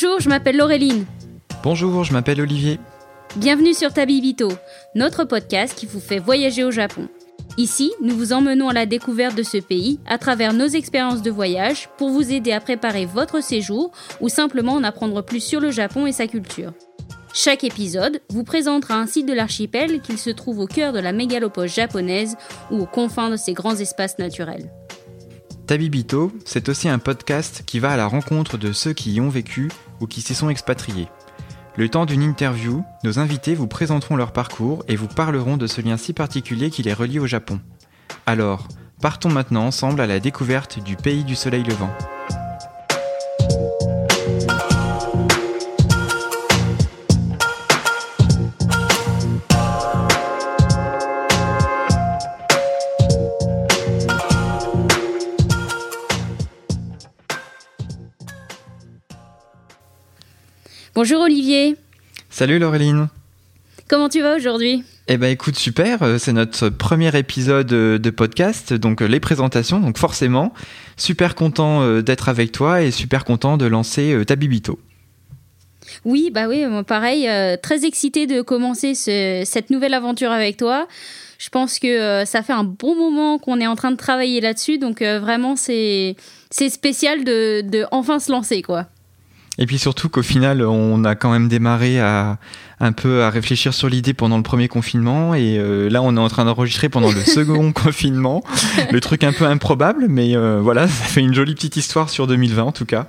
Bonjour, je m'appelle Laureline. Bonjour, je m'appelle Olivier. Bienvenue sur Tabibito, notre podcast qui vous fait voyager au Japon. Ici, nous vous emmenons à la découverte de ce pays à travers nos expériences de voyage pour vous aider à préparer votre séjour ou simplement en apprendre plus sur le Japon et sa culture. Chaque épisode vous présentera un site de l'archipel qu'il se trouve au cœur de la mégalopole japonaise ou aux confins de ses grands espaces naturels. Tabibito, c'est aussi un podcast qui va à la rencontre de ceux qui y ont vécu ou qui s'y sont expatriés. Le temps d'une interview, nos invités vous présenteront leur parcours et vous parleront de ce lien si particulier qui les relie au Japon. Alors, partons maintenant ensemble à la découverte du pays du soleil levant. Bonjour Olivier. Salut Laureline. Comment tu vas aujourd'hui? Eh ben écoute super, euh, c'est notre premier épisode euh, de podcast, donc euh, les présentations, donc forcément super content d'être avec toi et super content de lancer Tabibito. Oui, bah oui, pareil, très excité de commencer cette nouvelle aventure avec toi. Je pense que ça fait un bon moment qu'on est en train de travailler là-dessus, donc vraiment c'est spécial de, de enfin se lancer quoi. Et puis surtout qu'au final, on a quand même démarré à un peu à réfléchir sur l'idée pendant le premier confinement et euh, là on est en train d'enregistrer pendant le second confinement. Le truc un peu improbable, mais euh, voilà, ça fait une jolie petite histoire sur 2020 en tout cas.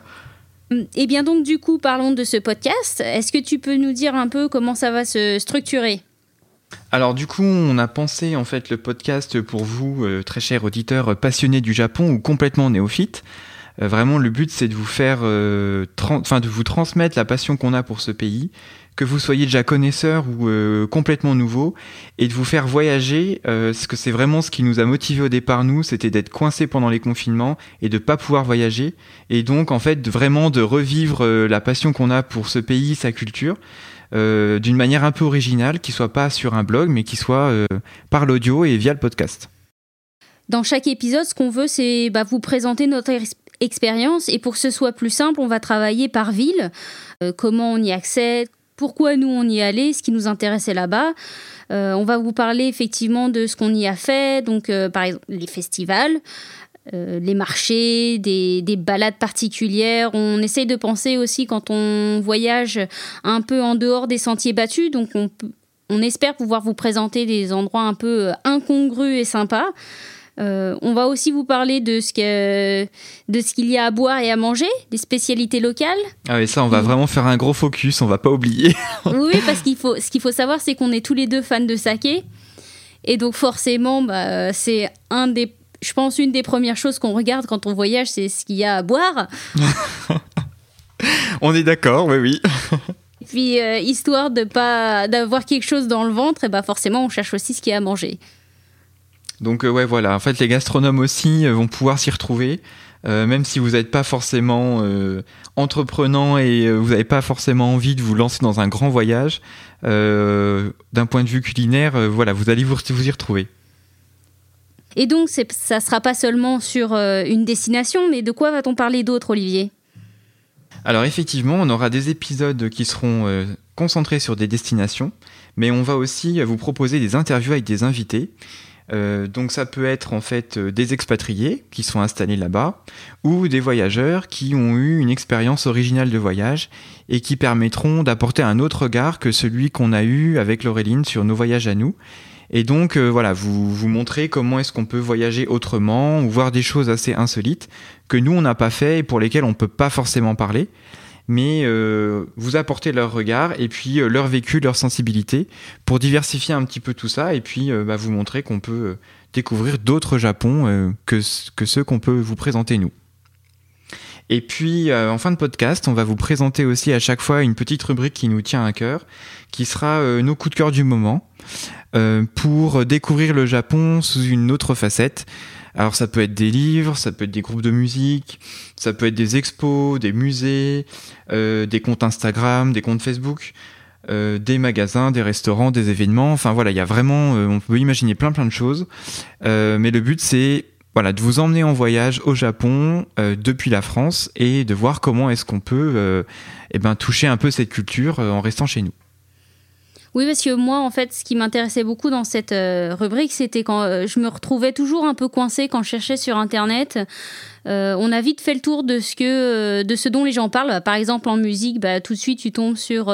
Et eh bien donc du coup, parlons de ce podcast. Est-ce que tu peux nous dire un peu comment ça va se structurer? Alors du coup, on a pensé en fait le podcast pour vous, euh, très chers auditeurs passionnés du Japon ou complètement néophytes. Euh, vraiment, le but, c'est de vous faire, euh, enfin, de vous transmettre la passion qu'on a pour ce pays, que vous soyez déjà connaisseur ou euh, complètement nouveau, et de vous faire voyager, parce que c'est vraiment ce qui nous a motivé au départ, nous, c'était d'être coincé pendant les confinements et de pas pouvoir voyager, et donc en fait, vraiment de revivre la passion qu'on a pour ce pays, sa culture. d'une manière un peu originale, qui soit pas sur un blog, mais qui soit par l'audio et via le podcast. Dans chaque épisode, ce qu'on veut, c'est bah, vous présenter notre, expérience. Et pour que ce soit plus simple, on va travailler par ville. Euh, comment on y accède, pourquoi nous on y allait, ce qui nous intéressait là-bas. Euh, on va vous parler effectivement de ce qu'on y a fait, donc euh, par exemple les festivals, les marchés, des, des, balades particulières. On essaye de penser aussi quand on voyage un peu en dehors des sentiers battus, donc on, on espère pouvoir vous présenter des endroits un peu incongrus et sympas. Euh, on va aussi vous parler de ce qu'il y a à boire et à manger, des spécialités locales. Ah oui, ça, on va vraiment faire un gros focus, on va pas oublier. oui, parce qu'il faut, ce qu'il faut savoir, c'est qu'on est tous les deux fans de saké. Et donc, forcément, bah, c'est un des, je pense, une des premières choses qu'on regarde quand on voyage, c'est ce qu'il y a à boire. on est d'accord, oui, oui. Et puis, euh, histoire de pas d'avoir quelque chose dans le ventre, et bah forcément, on cherche aussi ce qu'il y a à manger. Donc euh, ouais voilà, en fait les gastronomes aussi euh, vont pouvoir s'y retrouver. Euh, même si vous n'êtes pas forcément entreprenant et vous n'avez pas forcément envie de vous lancer dans un grand voyage, d'un point de vue culinaire, voilà, vous allez vous, vous, y retrouver. Et donc, ça ne sera pas seulement sur une destination, mais de quoi va-t-on parler d'autre, Olivier? Alors effectivement, on aura des épisodes qui seront concentrés sur des destinations, mais on va aussi vous proposer des interviews avec des invités. Euh, donc ça peut être en fait euh, des expatriés qui sont installés là-bas ou des voyageurs qui ont eu une expérience originale de voyage et qui permettront d'apporter un autre regard que celui qu'on a eu avec Laureline sur nos voyages à nous. Et donc euh, voilà, vous vous montrez comment est-ce qu'on peut voyager autrement ou voir des choses assez insolites que nous on n'a pas fait et pour lesquelles on peut pas forcément parler mais euh, vous apportez leur regard et puis euh, leur vécu, leur sensibilité pour diversifier un petit peu tout ça et puis euh, bah, vous montrer qu'on peut découvrir d'autres Japons que, que ceux qu'on peut vous présenter nous. Et puis en fin de podcast, on va vous présenter aussi à chaque fois une petite rubrique qui nous tient à cœur, qui sera nos coups de cœur du moment, pour découvrir le Japon sous une autre facette. Alors ça peut être des livres, ça peut être des groupes de musique, ça peut être des expos, des musées, euh, des comptes Instagram, des comptes Facebook, euh, des magasins, des restaurants, des événements. Enfin voilà, il y a vraiment, euh, on peut imaginer plein plein de choses. mais le but c'est voilà, de vous emmener en voyage au Japon depuis la France et de voir comment est-ce qu'on peut eh ben, toucher un peu cette culture en restant chez nous. Oui, parce que moi, en fait, ce qui m'intéressait beaucoup dans cette euh, rubrique, c'était quand euh, je me retrouvais toujours un peu coincée quand je cherchais sur Internet. Euh, on a vite fait le tour de ce, que, de ce dont les gens parlent. Par exemple, en musique, bah, tout de suite, tu tombes sur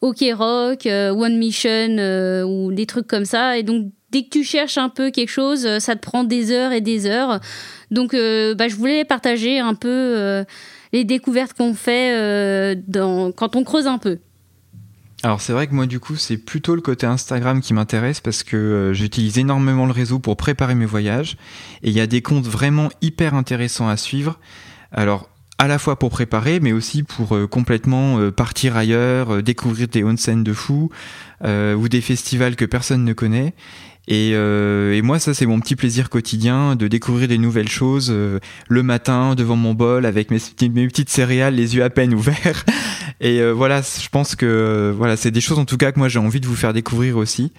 OK Rock, One Mission ou des trucs comme ça. Et donc, dès que tu cherches un peu quelque chose, ça te prend des heures et des heures. Donc, bah, je voulais partager un peu les découvertes qu'on fait dans, quand on creuse un peu. Alors c'est vrai que moi du coup c'est plutôt le côté Instagram qui m'intéresse parce que euh, j'utilise énormément le réseau pour préparer mes voyages et il y a des comptes vraiment hyper intéressants à suivre. Alors à la fois pour préparer mais aussi pour euh, complètement euh, partir ailleurs, découvrir des onsen de fou ou des festivals que personne ne connaît. Et, et moi, ça, c'est mon petit plaisir quotidien de découvrir des nouvelles choses le matin devant mon bol avec mes, petites céréales, les yeux à peine ouverts. Et euh, voilà, je pense que euh, voilà, c'est des choses en tout cas que moi j'ai envie de vous faire découvrir aussi.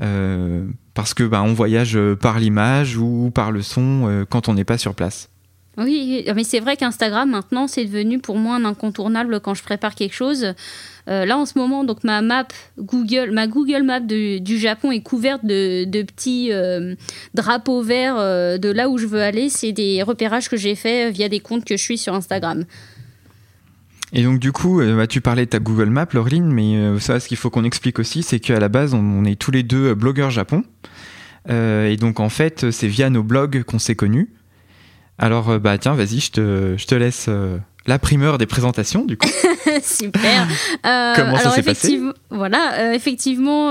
Euh, parce que bah, on voyage par l'image ou par le son quand on n'est pas sur place. Oui, mais c'est vrai qu'Instagram maintenant c'est devenu pour moi un incontournable quand je prépare quelque chose. là en ce moment, donc ma map Google, ma Google Map du Japon est couverte de, petits drapeaux verts de là où je veux aller. C'est des repérages que j'ai faits via des comptes que je suis sur Instagram. Et donc du coup, euh, bah, tu parlais de ta Google Map, Laureline, mais euh, ça, ce qu'il faut qu'on explique aussi, c'est qu'à la base, on, est tous les deux euh, blogueurs Japon. et donc en fait, c'est via nos blogs qu'on s'est connus. Alors bah tiens, vas-y, je te, je te laisse la primeur des présentations du coup. Super. Comment ça s'est passé Voilà, effectivement,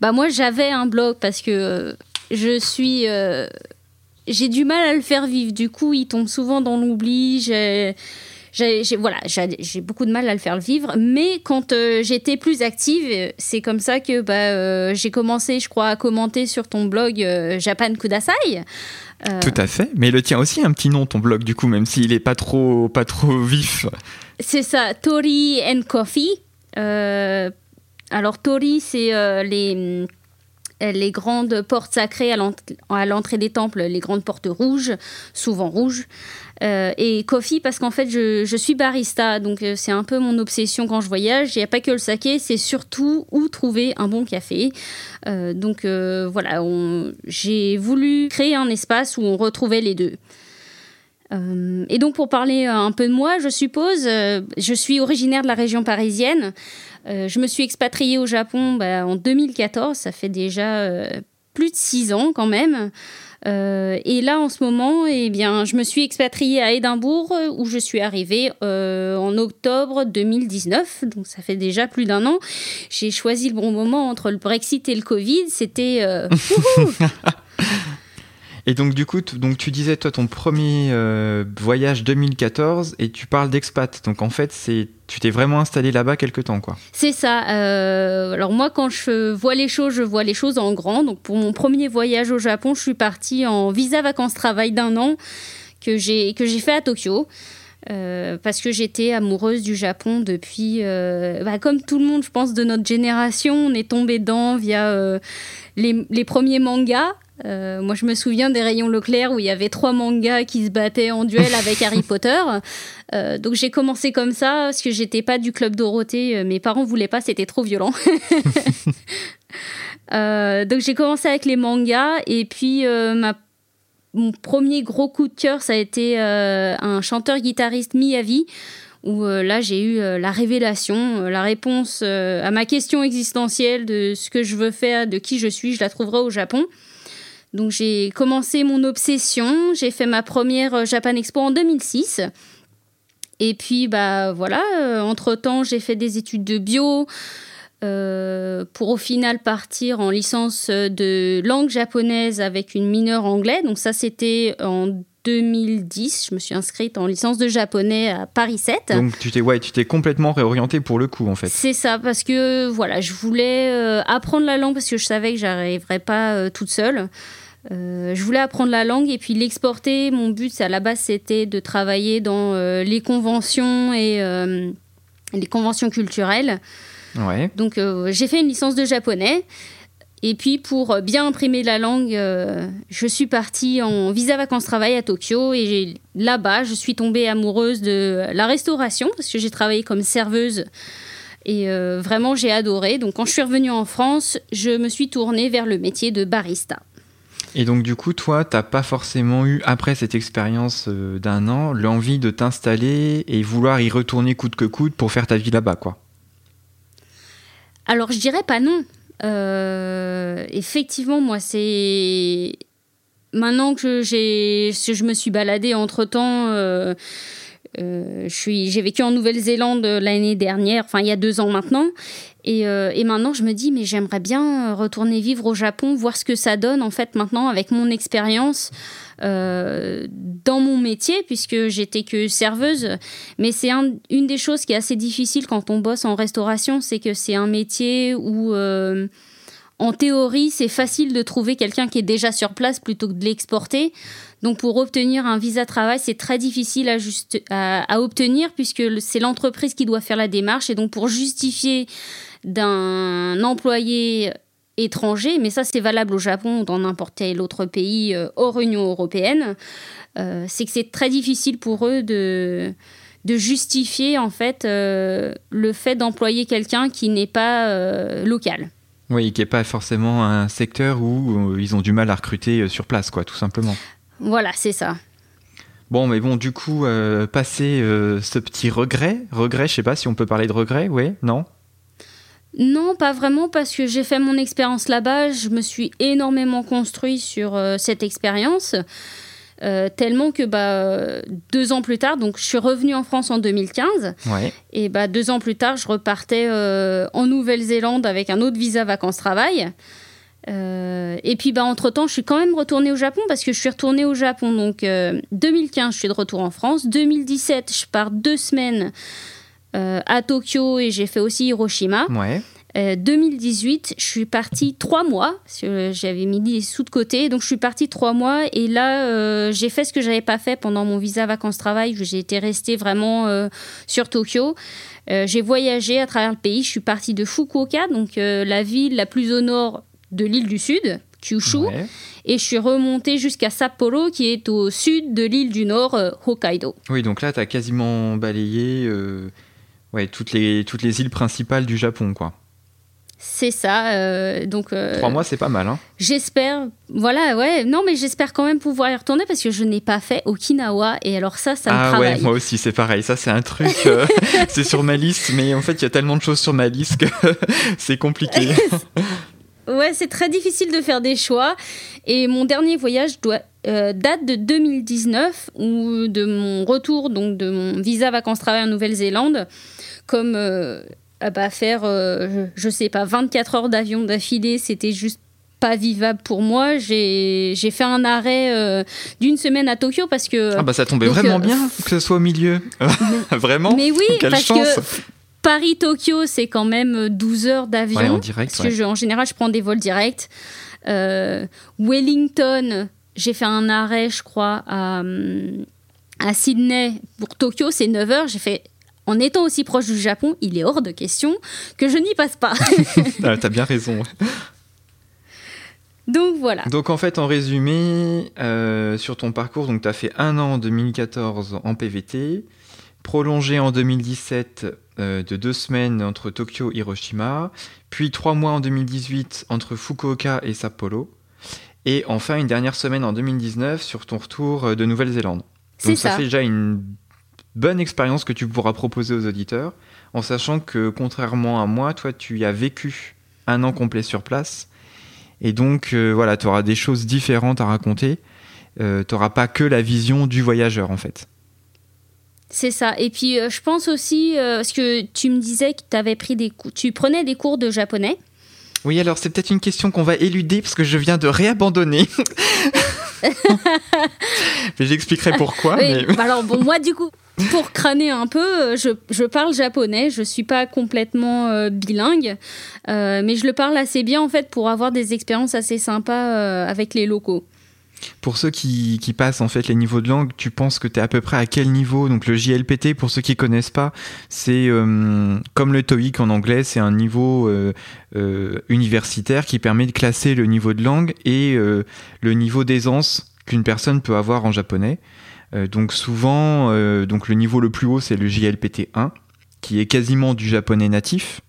bah moi j'avais un blog parce que je suis j'ai du mal à le faire vivre. Du coup, il tombe souvent dans l'oubli. J'ai j'ai voilà, j'ai beaucoup de mal à le faire vivre. Mais quand euh, j'étais plus active, c'est comme ça que bah, euh, j'ai commencé, je crois, à commenter sur ton blog euh, Japan Kudasai. Tout à fait. Mais le tien aussi un petit nom, ton blog, du coup, même s'il n'est pas trop, pas trop vif. C'est ça, Tori and Coffee. alors, Tori, c'est les les grandes portes sacrées à l'entrée des temples, les grandes portes rouges, souvent rouges. Euh, et coffee parce qu'en fait je, suis barista, donc euh, c'est un peu mon obsession quand je voyage. Il n'y a pas que le saké, c'est surtout où trouver un bon café. Euh, donc voilà, j'ai voulu créer un espace où on retrouvait les deux. et donc pour parler un peu de moi, je suppose, je suis originaire de la région parisienne. je me suis expatriée au Japon bah, en 2014, ça fait déjà plus de six ans quand même. Euh, et là, en ce moment, eh bien, je me suis expatriée à Édimbourg, euh, où je suis arrivée euh, en octobre 2019. Donc, ça fait déjà plus d'un an. J'ai choisi le bon moment entre le Brexit et le Covid. C'était. Et donc du coup, donc tu disais toi ton premier euh, voyage 2014 et tu parles d'expat. Donc en fait, c'est tu t'es vraiment installé là-bas quelque temps quoi. C'est ça. Euh, alors moi, quand je vois les choses, je vois les choses en grand. Donc pour mon premier voyage au Japon, je suis partie en visa vacances travail d'un an que j'ai que j'ai fait à Tokyo. Euh, parce que j'étais amoureuse du Japon depuis, bah, comme tout le monde, je pense, de notre génération, on est tombé dedans via les, les, premiers mangas. Euh, moi, je me souviens des rayons Leclerc où il y avait trois mangas qui se battaient en duel avec Harry Potter. Euh, donc j'ai commencé comme ça parce que j'étais pas du club Dorothée. Euh, mes parents voulaient pas, c'était trop violent. donc j'ai commencé avec les mangas et puis ma mon premier gros coup de cœur, ça a été un chanteur-guitariste Miyavi, où là j'ai eu la révélation, la réponse à ma question existentielle de ce que je veux faire, de qui je suis, je la trouverai au Japon. Donc j'ai commencé mon obsession, j'ai fait ma première euh, Japan Expo en 2006. Et puis bah voilà, euh, entre-temps j'ai fait des études de bio euh, pour au final partir en licence de langue japonaise avec une mineure anglais. Donc ça c'était en 2010, je me suis inscrite en licence de japonais à Paris 7. Donc tu t'es ouais, tu t'es complètement réorientée pour le coup en fait. C'est ça parce que voilà, je voulais apprendre la langue parce que je savais que j'arriverais pas toute seule. Euh, je voulais apprendre la langue et puis l'exporter. Mon but, à la base, c'était de travailler dans euh, les conventions et euh, les conventions culturelles. Ouais. Donc, j'ai fait une licence de japonais. Et puis pour bien imprimer la langue, je suis partie en visa vacances travail à Tokyo et là-bas, je suis tombée amoureuse de la restauration parce que j'ai travaillé comme serveuse et vraiment j'ai adoré. Donc quand je suis revenue en France, je me suis tournée vers le métier de barista. Et donc du coup, toi, t'as pas forcément eu, après cette expérience euh, d'un an, l'envie de t'installer et vouloir y retourner coûte que coûte pour faire ta vie là-bas, quoi? Alors je dirais pas non. Euh, effectivement, moi, c'est maintenant que j'ai, je me suis baladée entre temps. Euh, j'ai vécu en Nouvelle-Zélande l'année dernière, enfin il y a deux ans maintenant, euh, et, maintenant, je me dis, mais j'aimerais bien retourner vivre au Japon, voir ce que ça donne, en fait, maintenant, avec mon expérience euh, dans mon métier, puisque j'étais que serveuse. Mais c'est une des choses qui est assez difficile quand on bosse en restauration, c'est que c'est un métier où, euh, en théorie, c'est facile de trouver quelqu'un qui est déjà sur place plutôt que de l'exporter. Donc pour obtenir un visa travail, c'est très difficile à, obtenir puisque c'est l'entreprise qui doit faire la démarche. Et donc pour justifier d'un employé étranger, mais ça c'est valable au Japon ou dans n'importe quel autre pays euh, hors Union européenne, euh, c'est que c'est très difficile pour eux de, de justifier en fait euh, le fait d'employer quelqu'un qui n'est pas local. Oui, qui n'est pas forcément un secteur où ils ont du mal à recruter sur place, quoi, tout simplement. Voilà, c'est ça. Bon, mais bon, du coup, passer ce petit regret, regret, je sais pas si on peut parler de regret, oui, non? Non, pas vraiment, parce que j'ai fait mon expérience là-bas, je me suis énormément construit sur euh, cette expérience, euh, tellement que bah, deux ans plus tard, donc je suis revenue en France en 2015, et bah, deux ans plus tard, je repartais euh, en Nouvelle-Zélande avec un autre visa vacances-travail. et puis bah, entre-temps, je suis quand même retournée au Japon, parce que je suis retournée au Japon, donc 2015, je suis de retour en France, 2017, je pars deux semaines à Tokyo et j'ai fait aussi Hiroshima. 2018, euh, je suis partie trois mois. J'avais mis des sous de côté, donc je suis partie trois mois. Et là, euh, j'ai fait ce que j'avais pas fait pendant mon visa vacances-travail. J'ai été restée vraiment sur Tokyo. j'ai voyagé à travers le pays. Je suis partie de Fukuoka, donc la ville la plus au nord de l'île du Sud, Kyushu. Et je suis remontée jusqu'à Sapporo, qui est au sud de l'île du Nord, Hokkaido. Oui, donc là, tu as quasiment balayé ouais, toutes, les, toutes les îles principales du Japon, quoi. C'est ça. Euh, donc euh, trois mois, c'est pas mal. Hein. J'espère. Voilà, ouais. Non, mais j'espère quand même pouvoir y retourner parce que je n'ai pas fait Okinawa et alors ça, ça me ah ouais, moi aussi, c'est pareil. Ça, c'est un truc. Euh, c'est sur ma liste, mais en fait, il y a tellement de choses sur ma liste que c'est compliqué. ouais, c'est très difficile de faire des choix. Et mon dernier voyage doit date de 2019 ou de mon retour donc de mon visa vacances travail en Nouvelle-Zélande comme euh, bah, faire, euh, je, sais pas, 24 heures d'avion d'affilée, c'était juste pas vivable pour moi. J'ai fait un arrêt euh, d'une semaine à Tokyo parce que. Ah bah ça tombait vraiment bien que ce soit au milieu. vraiment Mais oui, parce que Paris-Tokyo, c'est quand même 12 heures d'avion. en direct. Parce que en général, je prends des vols directs. Wellington, j'ai fait un arrêt, je crois, à, à Sydney. Pour Tokyo, c'est 9 heures. J'ai fait en étant aussi proche du Japon, il est hors de question que je n'y passe pas. ah, T'as bien raison. Donc voilà. Donc en fait, en résumé, euh, sur ton parcours, tu as fait un an en 2014 en PVT, prolongé en 2017 euh, de deux semaines entre Tokyo et Hiroshima, puis trois mois en 2018 entre Fukuoka et Sapporo, et enfin une dernière semaine en 2019 sur ton retour euh, de Nouvelle-Zélande. Donc ça, ça fait déjà une bonne expérience que tu pourras proposer aux auditeurs, en sachant que contrairement à moi, toi, tu y as vécu un an complet sur place. Et donc, euh, voilà, tu auras des choses différentes à raconter. Euh, tu n'auras pas que la vision du voyageur, en fait. C'est ça. Et puis, euh, je pense aussi, parce que tu me disais que avais pris des tu prenais des cours de japonais. Oui, alors c'est peut-être une question qu'on va éluder parce que je viens de réabandonner. mais j'expliquerai pourquoi. mais... Alors bon, moi du coup, pour crâner un peu, je, je, parle japonais, je suis pas complètement euh, bilingue, euh, mais je le parle assez bien en fait pour avoir des expériences assez sympas euh, avec les locaux. Pour ceux qui, passent en fait les niveaux de langue, tu penses que tu es à peu près à quel niveau? Donc le JLPT, pour ceux qui connaissent pas, c'est euh, comme le TOEIC en anglais, c'est un niveau euh, euh, universitaire qui permet de classer le niveau de langue et le niveau d'aisance qu'une personne peut avoir en japonais. donc souvent, donc le niveau le plus haut, c'est le JLPT 1, qui est quasiment du japonais natif,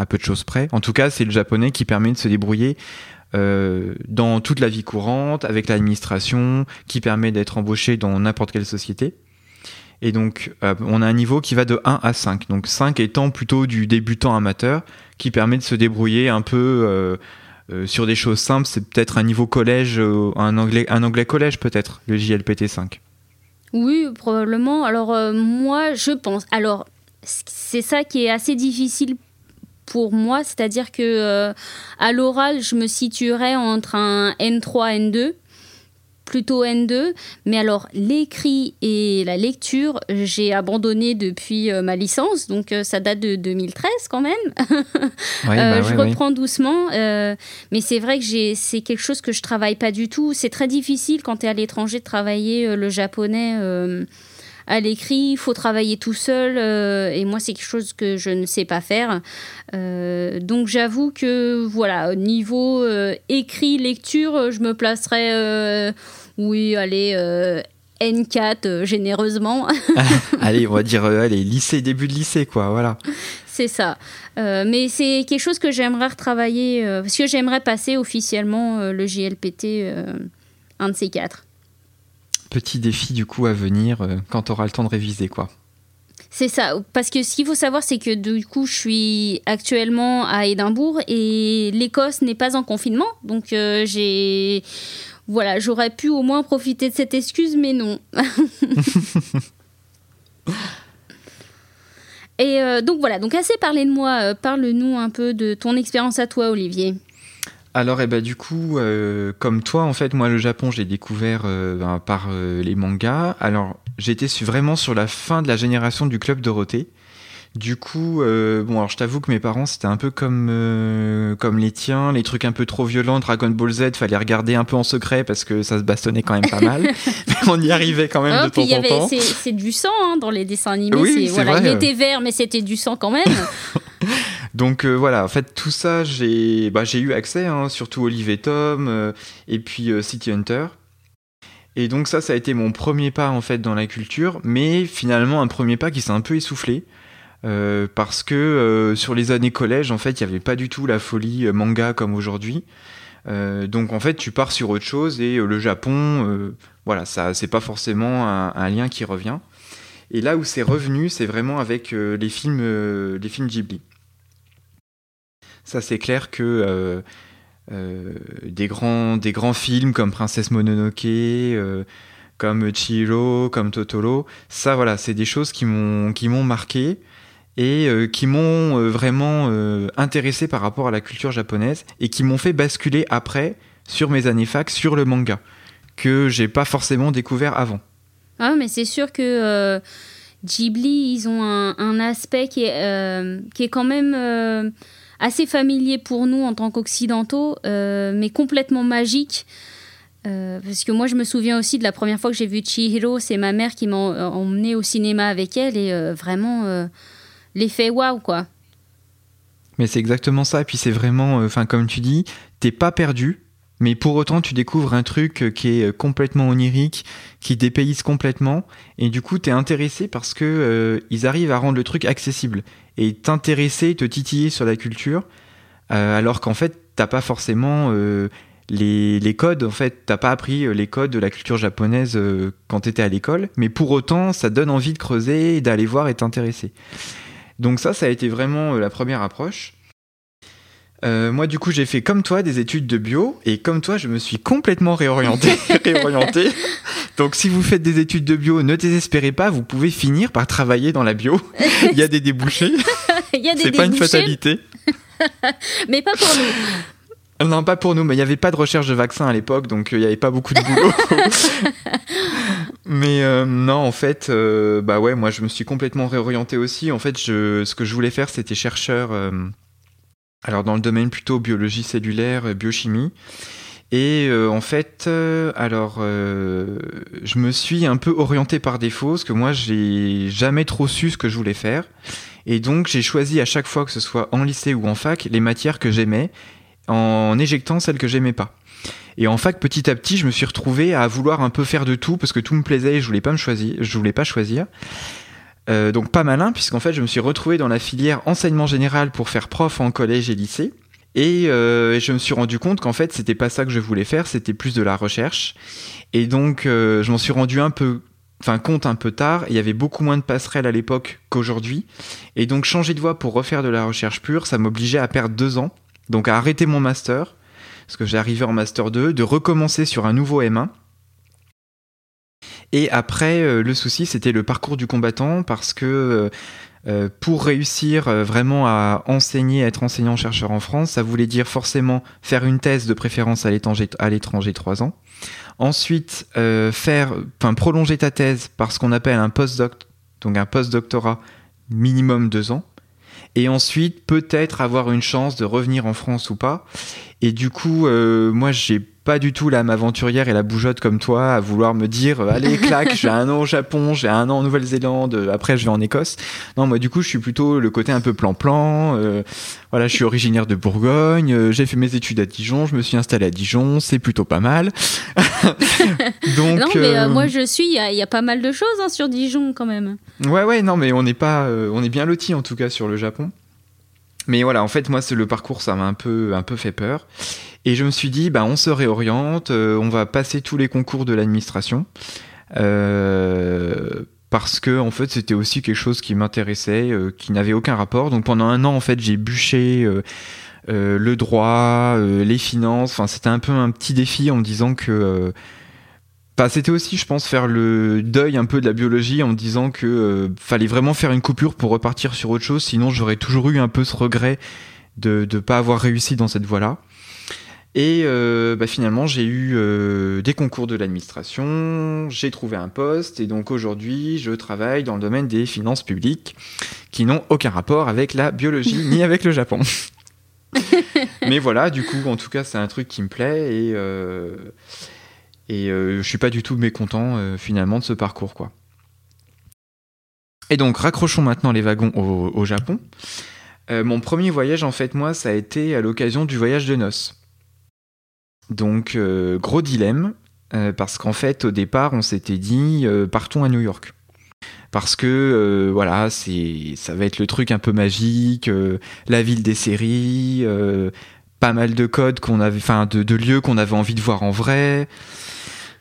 à peu de choses près. En tout cas, c'est le japonais qui permet de se débrouiller euh, dans toute la vie courante, avec l'administration, qui permet d'être embauché dans n'importe quelle société. Et donc, euh, on a un niveau qui va de 1 à 5. Donc 5 étant plutôt du débutant amateur, qui permet de se débrouiller un peu euh, sur des choses simples. C'est peut-être un niveau collège, un, anglais, un anglais collège peut-être, le JLPT 5. Oui, probablement. Alors moi, je pense. Alors, c'est ça qui est assez difficile pour moi, c'est-à-dire que euh, à l'oral, je me situerais entre un N3 N2 plutôt N2, mais alors l'écrit et la lecture, j'ai abandonné depuis euh, ma licence, donc euh, ça date de 2013 quand même. Bah je reprends doucement, mais c'est vrai que c'est quelque chose que je travaille pas du tout. C'est très difficile quand tu es à l'étranger de travailler le japonais à l'écrit, il faut travailler tout seul, euh, et moi c'est quelque chose que je ne sais pas faire. Euh, donc j'avoue que voilà, niveau euh, écrit, lecture, je me placerais, oui, allez, N4 généreusement. allez, on va dire, allez, lycée, début de lycée, quoi, voilà. C'est ça. mais c'est quelque chose que j'aimerais retravailler, parce que j'aimerais passer officiellement le JLPT, un de ces quatre petit défi du coup à venir euh, quand tu auras le temps de réviser quoi. C'est ça, parce que ce qu'il faut savoir, c'est que du coup, je suis actuellement à Édimbourg et l'Écosse n'est pas en confinement. Donc, euh, j'ai. Voilà, j'aurais pu au moins profiter de cette excuse, mais non. et euh, donc, voilà, donc assez parlé de moi. Parle-nous un peu de ton expérience à toi, Olivier. Alors, eh ben, du coup, euh, comme toi, en fait, moi, le Japon, j'ai découvert euh, ben, par euh, les mangas. Alors, j'étais vraiment sur la fin de la génération du Club Dorothée. Du coup, bon, alors je t'avoue que mes parents, c'était un peu comme, comme les tiens, les trucs un peu trop violents, Dragon Ball Z, fallait regarder un peu en secret parce que ça se bastonnait quand même pas mal. on y arrivait quand même oh, de temps en temps. C'est du sang hein, dans les dessins animés. Oui, voilà, il était vert, mais c'était du sang quand même. Donc euh, voilà, en fait, tout ça, j'ai bah, eu accès, hein, surtout Olive et Tom, euh, et puis euh, City Hunter. Et donc ça, ça a été mon premier pas en fait dans la culture, mais finalement un premier pas qui s'est un peu essoufflé. parce que sur les années collège, en fait, il n'y avait pas du tout la folie manga comme aujourd'hui. donc en fait, tu pars sur autre chose et le Japon, voilà, ça, c'est pas forcément un, lien qui revient. Et là où c'est revenu, c'est vraiment avec les films, les films Ghibli. Ça, c'est clair que euh, euh, des, grands, des grands films comme Princesse Mononoke, euh, comme Chihiro, comme Totoro, ça, voilà, c'est des choses qui m'ont marqué et qui m'ont vraiment intéressé par rapport à la culture japonaise et qui m'ont fait basculer après sur mes années fac sur le manga que j'ai pas forcément découvert avant. Ah mais c'est sûr que Ghibli ils ont un, un aspect qui est, qui est quand même assez familier pour nous en tant qu'occidentaux, euh, mais complètement magique. Euh, parce que moi, je me souviens aussi de la première fois que j'ai vu Chihiro, c'est ma mère qui m'a emmené au cinéma avec elle, et euh, vraiment, l'effet waouh, quoi. Mais c'est exactement ça, et puis c'est vraiment, enfin, comme tu dis, t'es pas perdu, mais pour autant tu découvres un truc qui est complètement onirique, qui dépayse complètement, et du coup tu es intéressé parce que ils arrivent à rendre le truc accessible et t'intéresser, te titiller sur la culture, euh, alors qu'en fait, t'as pas forcément euh, les, codes, en fait, t'as pas appris euh, les codes de la culture japonaise quand t'étais à l'école, mais pour autant, ça donne envie de creuser, d'aller voir et t'intéresser. Donc ça, ça a été vraiment la première approche. Moi, du coup, j'ai fait comme toi des études de bio, et comme toi, je me suis complètement réorienté. réorienté. Donc si vous faites des études de bio, ne désespérez pas, vous pouvez finir par travailler dans la bio. Il y a des débouchés. Il y a des C'est pas une fatalité. mais pas pour nous. Non, pas pour nous, mais il n'y avait pas de recherche de vaccin à l'époque, donc euh, il n'y avait pas beaucoup de boulot. mais euh, non, en fait, euh, bah ouais, moi je me suis complètement réorienté aussi. En fait, je, ce que je voulais faire, c'était chercheur, alors dans le domaine plutôt biologie cellulaire, biochimie. Et euh, en fait, euh, alors, euh, je me suis un peu orienté par défaut, parce que moi, j'ai jamais trop su ce que je voulais faire. Et donc, j'ai choisi à chaque fois, que ce soit en lycée ou en fac, les matières que j'aimais, en éjectant celles que j'aimais pas. Et en fac, petit à petit, je me suis retrouvé à vouloir un peu faire de tout, parce que tout me plaisait et je voulais pas me choisir. Je voulais pas choisir. Donc pas malin, puisqu'en fait, je me suis retrouvé dans la filière enseignement général pour faire prof en collège et lycée. Euh, et je me suis rendu compte qu'en fait, c'était pas ça que je voulais faire, c'était plus de la recherche. Et donc, euh, je m'en suis rendu un peu, enfin, compte un peu tard. Il y avait beaucoup moins de passerelles à l'époque qu'aujourd'hui. Et donc, changer de voie pour refaire de la recherche pure, ça m'obligeait à perdre deux ans. Donc, à arrêter mon master, parce que j'arrivais en master 2, de recommencer sur un nouveau M1. Et après, euh, le souci, c'était le parcours du combattant, parce que euh, pour réussir euh, vraiment à enseigner, à être enseignant-chercheur en France, ça voulait dire forcément faire une thèse de préférence à l'étranger trois ans. Ensuite, euh, faire, prolonger ta thèse par ce qu'on appelle un postdoc, donc un postdoctorat minimum deux ans. Et ensuite, peut-être avoir une chance de revenir en France ou pas. Et du coup, moi, j'ai pas du tout l'âme aventurière et la bougeotte comme toi à vouloir me dire euh, allez clac j'ai un an au Japon j'ai un an en Nouvelle-Zélande euh, après je vais en Écosse. Non moi du coup je suis plutôt le côté un peu plan-plan euh, voilà je suis originaire de Bourgogne j'ai fait mes études à Dijon je me suis installé à Dijon c'est plutôt pas mal. Donc non mais moi je suis il y, a pas mal de choses hein, sur Dijon quand même. Ouais ouais non mais on n'est pas on est bien loti en tout cas sur le Japon. Mais voilà, en fait, moi, c'est le parcours, ça m'a un peu, un peu fait peur. Et je me suis dit, bah, on se réoriente, euh, on va passer tous les concours de l'administration. Euh, parce que en fait c'était aussi quelque chose qui m'intéressait, euh, qui n'avait aucun rapport. Donc pendant un an en fait j'ai bûché le droit, les finances. Enfin c'était un peu un petit défi en me disant que c'était aussi, je pense, faire le deuil un peu de la biologie en me disant que fallait vraiment faire une coupure pour repartir sur autre chose, sinon j'aurais toujours eu un peu ce regret de ne pas avoir réussi dans cette voie-là. Et euh, bah, finalement, j'ai eu euh, des concours de l'administration, j'ai trouvé un poste, et donc aujourd'hui, je travaille dans le domaine des finances publiques, qui n'ont aucun rapport avec la biologie ni avec le Japon. Mais voilà, du coup, en tout cas, c'est un truc qui me plaît, et, euh, et je suis pas du tout mécontent finalement de ce parcours, quoi. Et donc, raccrochons maintenant les wagons au, au Japon. mon premier voyage, en fait, moi, ça a été à l'occasion du voyage de noces. Donc, euh, gros dilemme, euh, parce qu'en fait, au départ, on s'était dit, euh, partons à New York. Parce que, voilà, c'est, ça va être le truc un peu magique, la ville des séries, pas mal de codes qu'on avait, enfin, de, de lieux qu'on avait envie de voir en vrai,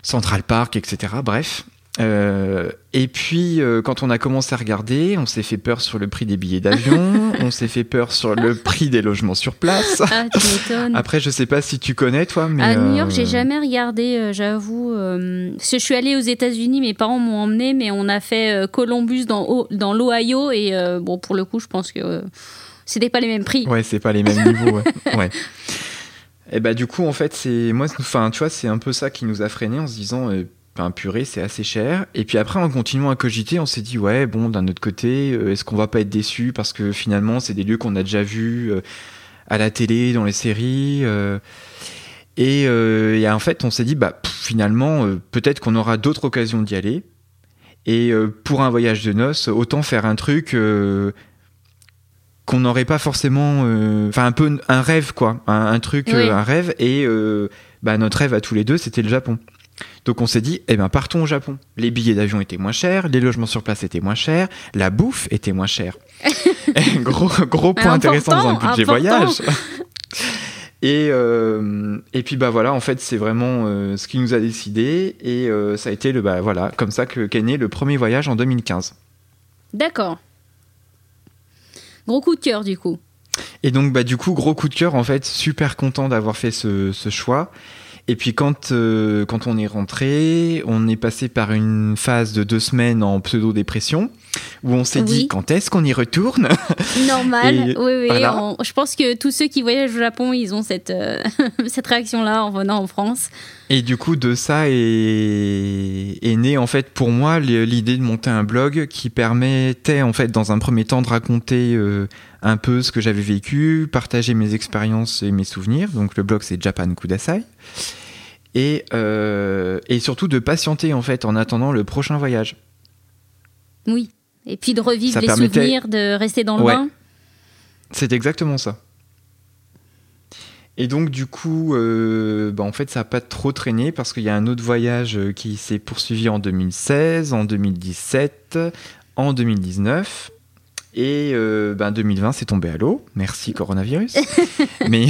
Central Park, etc. Bref. Euh, et puis, euh, quand on a commencé à regarder, on s'est fait peur sur le prix des billets d'avion, on s'est fait peur sur le prix des logements sur place. Ah, tu m'étonnes. Après, je sais pas si tu connais, toi, mais. À New York, j'ai euh, jamais regardé, j'avoue. je suis allée aux États-Unis, mes parents m'ont emmené, mais on a fait Columbus dans, dans l'Ohio, et bon, pour le coup, je pense que c'était pas les mêmes prix. Ouais, c'est pas les mêmes niveaux, ouais. ouais. Et bah, du coup, en fait, c'est. Moi, enfin, tu vois, c'est un peu ça qui nous a freiné en se disant un purée, c'est assez cher. Et puis après, en continuant à cogiter, on s'est dit, ouais, bon, d'un autre côté, euh, est-ce qu'on va pas être déçu parce que finalement, c'est des lieux qu'on a déjà vus euh, à la télé, dans les séries. Euh. et, en fait, on s'est dit, bah, finalement, peut-être qu'on aura d'autres occasions d'y aller. Et pour un voyage de noces, autant faire un truc qu'on n'aurait pas forcément. Enfin, un peu un rêve, quoi. Un, truc, un rêve. Et bah, notre rêve à tous les deux, c'était le Japon. Donc on s'est dit, eh ben partons au Japon. Les billets d'avion étaient moins chers, les logements sur place étaient moins chers, la bouffe était moins chère. gros, gros point intéressant dans le budget voyage. Et, euh, et puis bah voilà, en fait c'est vraiment euh, ce qui nous a décidé et euh, ça a été le bah voilà comme ça que qu'est né le premier voyage en 2015. D'accord. Gros coup de cœur du coup. Et donc bah du coup gros coup de cœur en fait super content d'avoir fait ce, ce choix et puis quand, euh, quand on est rentré, on est passé par une phase de deux semaines en pseudo-dépression, où on s'est dit quand est-ce qu'on y retourne? Normal, oui, oui. je pense que tous ceux qui voyagent au Japon, ils ont cette, euh, cette réaction-là en venant en France. Et du coup, de ça est, est née en fait pour moi l'idée de monter un blog qui permettait en fait dans un premier temps de raconter euh, un peu ce que j'avais vécu, partager mes expériences et mes souvenirs. Donc le blog c'est Japan Kudasai. Et, et surtout de patienter en fait en attendant le prochain voyage. Oui. Et puis de revivre les souvenirs, de rester dans le bain. C'est exactement ça. Et donc du coup, euh, bah, en fait, ça n'a pas trop traîné parce qu'il y a un autre voyage euh, qui s'est poursuivi en 2016, en 2017, en 2019. Et euh, 2020, ben, c'est tombé à l'eau. Merci coronavirus. Mais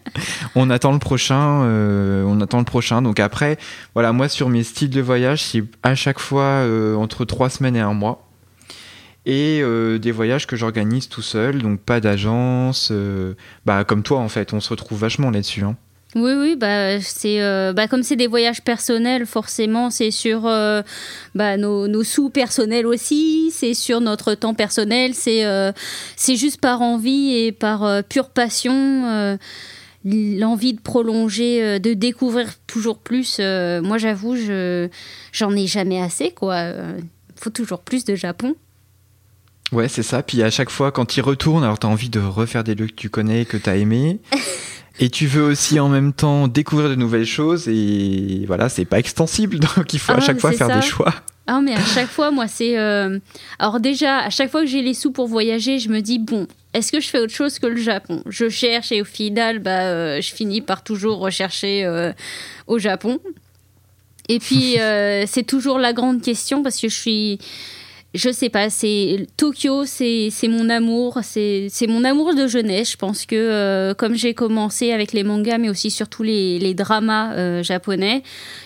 on attend le prochain. Euh, on attend le prochain. Donc après, voilà, moi sur mes styles de voyage, c'est à chaque fois entre trois semaines et un mois et euh, des voyages que j'organise tout seul, donc pas d'agence, euh, bah, comme toi en fait, on se retrouve vachement là-dessus. Hein. Oui, oui, bah, c'est, euh, bah, comme c'est des voyages personnels, forcément, c'est sur bah, nos, nos, sous personnels aussi, c'est sur notre temps personnel, c'est, c'est juste par envie et par pure passion, l'envie de prolonger, de découvrir toujours plus. moi, j'avoue, je, j'en ai jamais assez, quoi. Il faut toujours plus de Japon. Ouais, c'est ça. Puis à chaque fois, quand il retourne, alors tu as envie de refaire des lieux que tu connais, que tu as aimé. et tu veux aussi en même temps découvrir de nouvelles choses. Et voilà, c'est pas extensible. Donc il faut à ah, chaque fois faire des choix. Ah, mais à chaque fois, moi, c'est. Euh, alors, déjà, à chaque fois que j'ai les sous pour voyager, je me dis, bon, est-ce que je fais autre chose que le Japon? Je cherche et au final, bah, euh, je finis par toujours rechercher euh, au Japon. Et puis, c'est toujours la grande question parce que je suis je sais pas, c'est Tokyo, c'est mon amour, c'est mon amour de jeunesse. Je pense que euh, comme j'ai commencé avec les mangas, mais aussi surtout les, les dramas euh, japonais,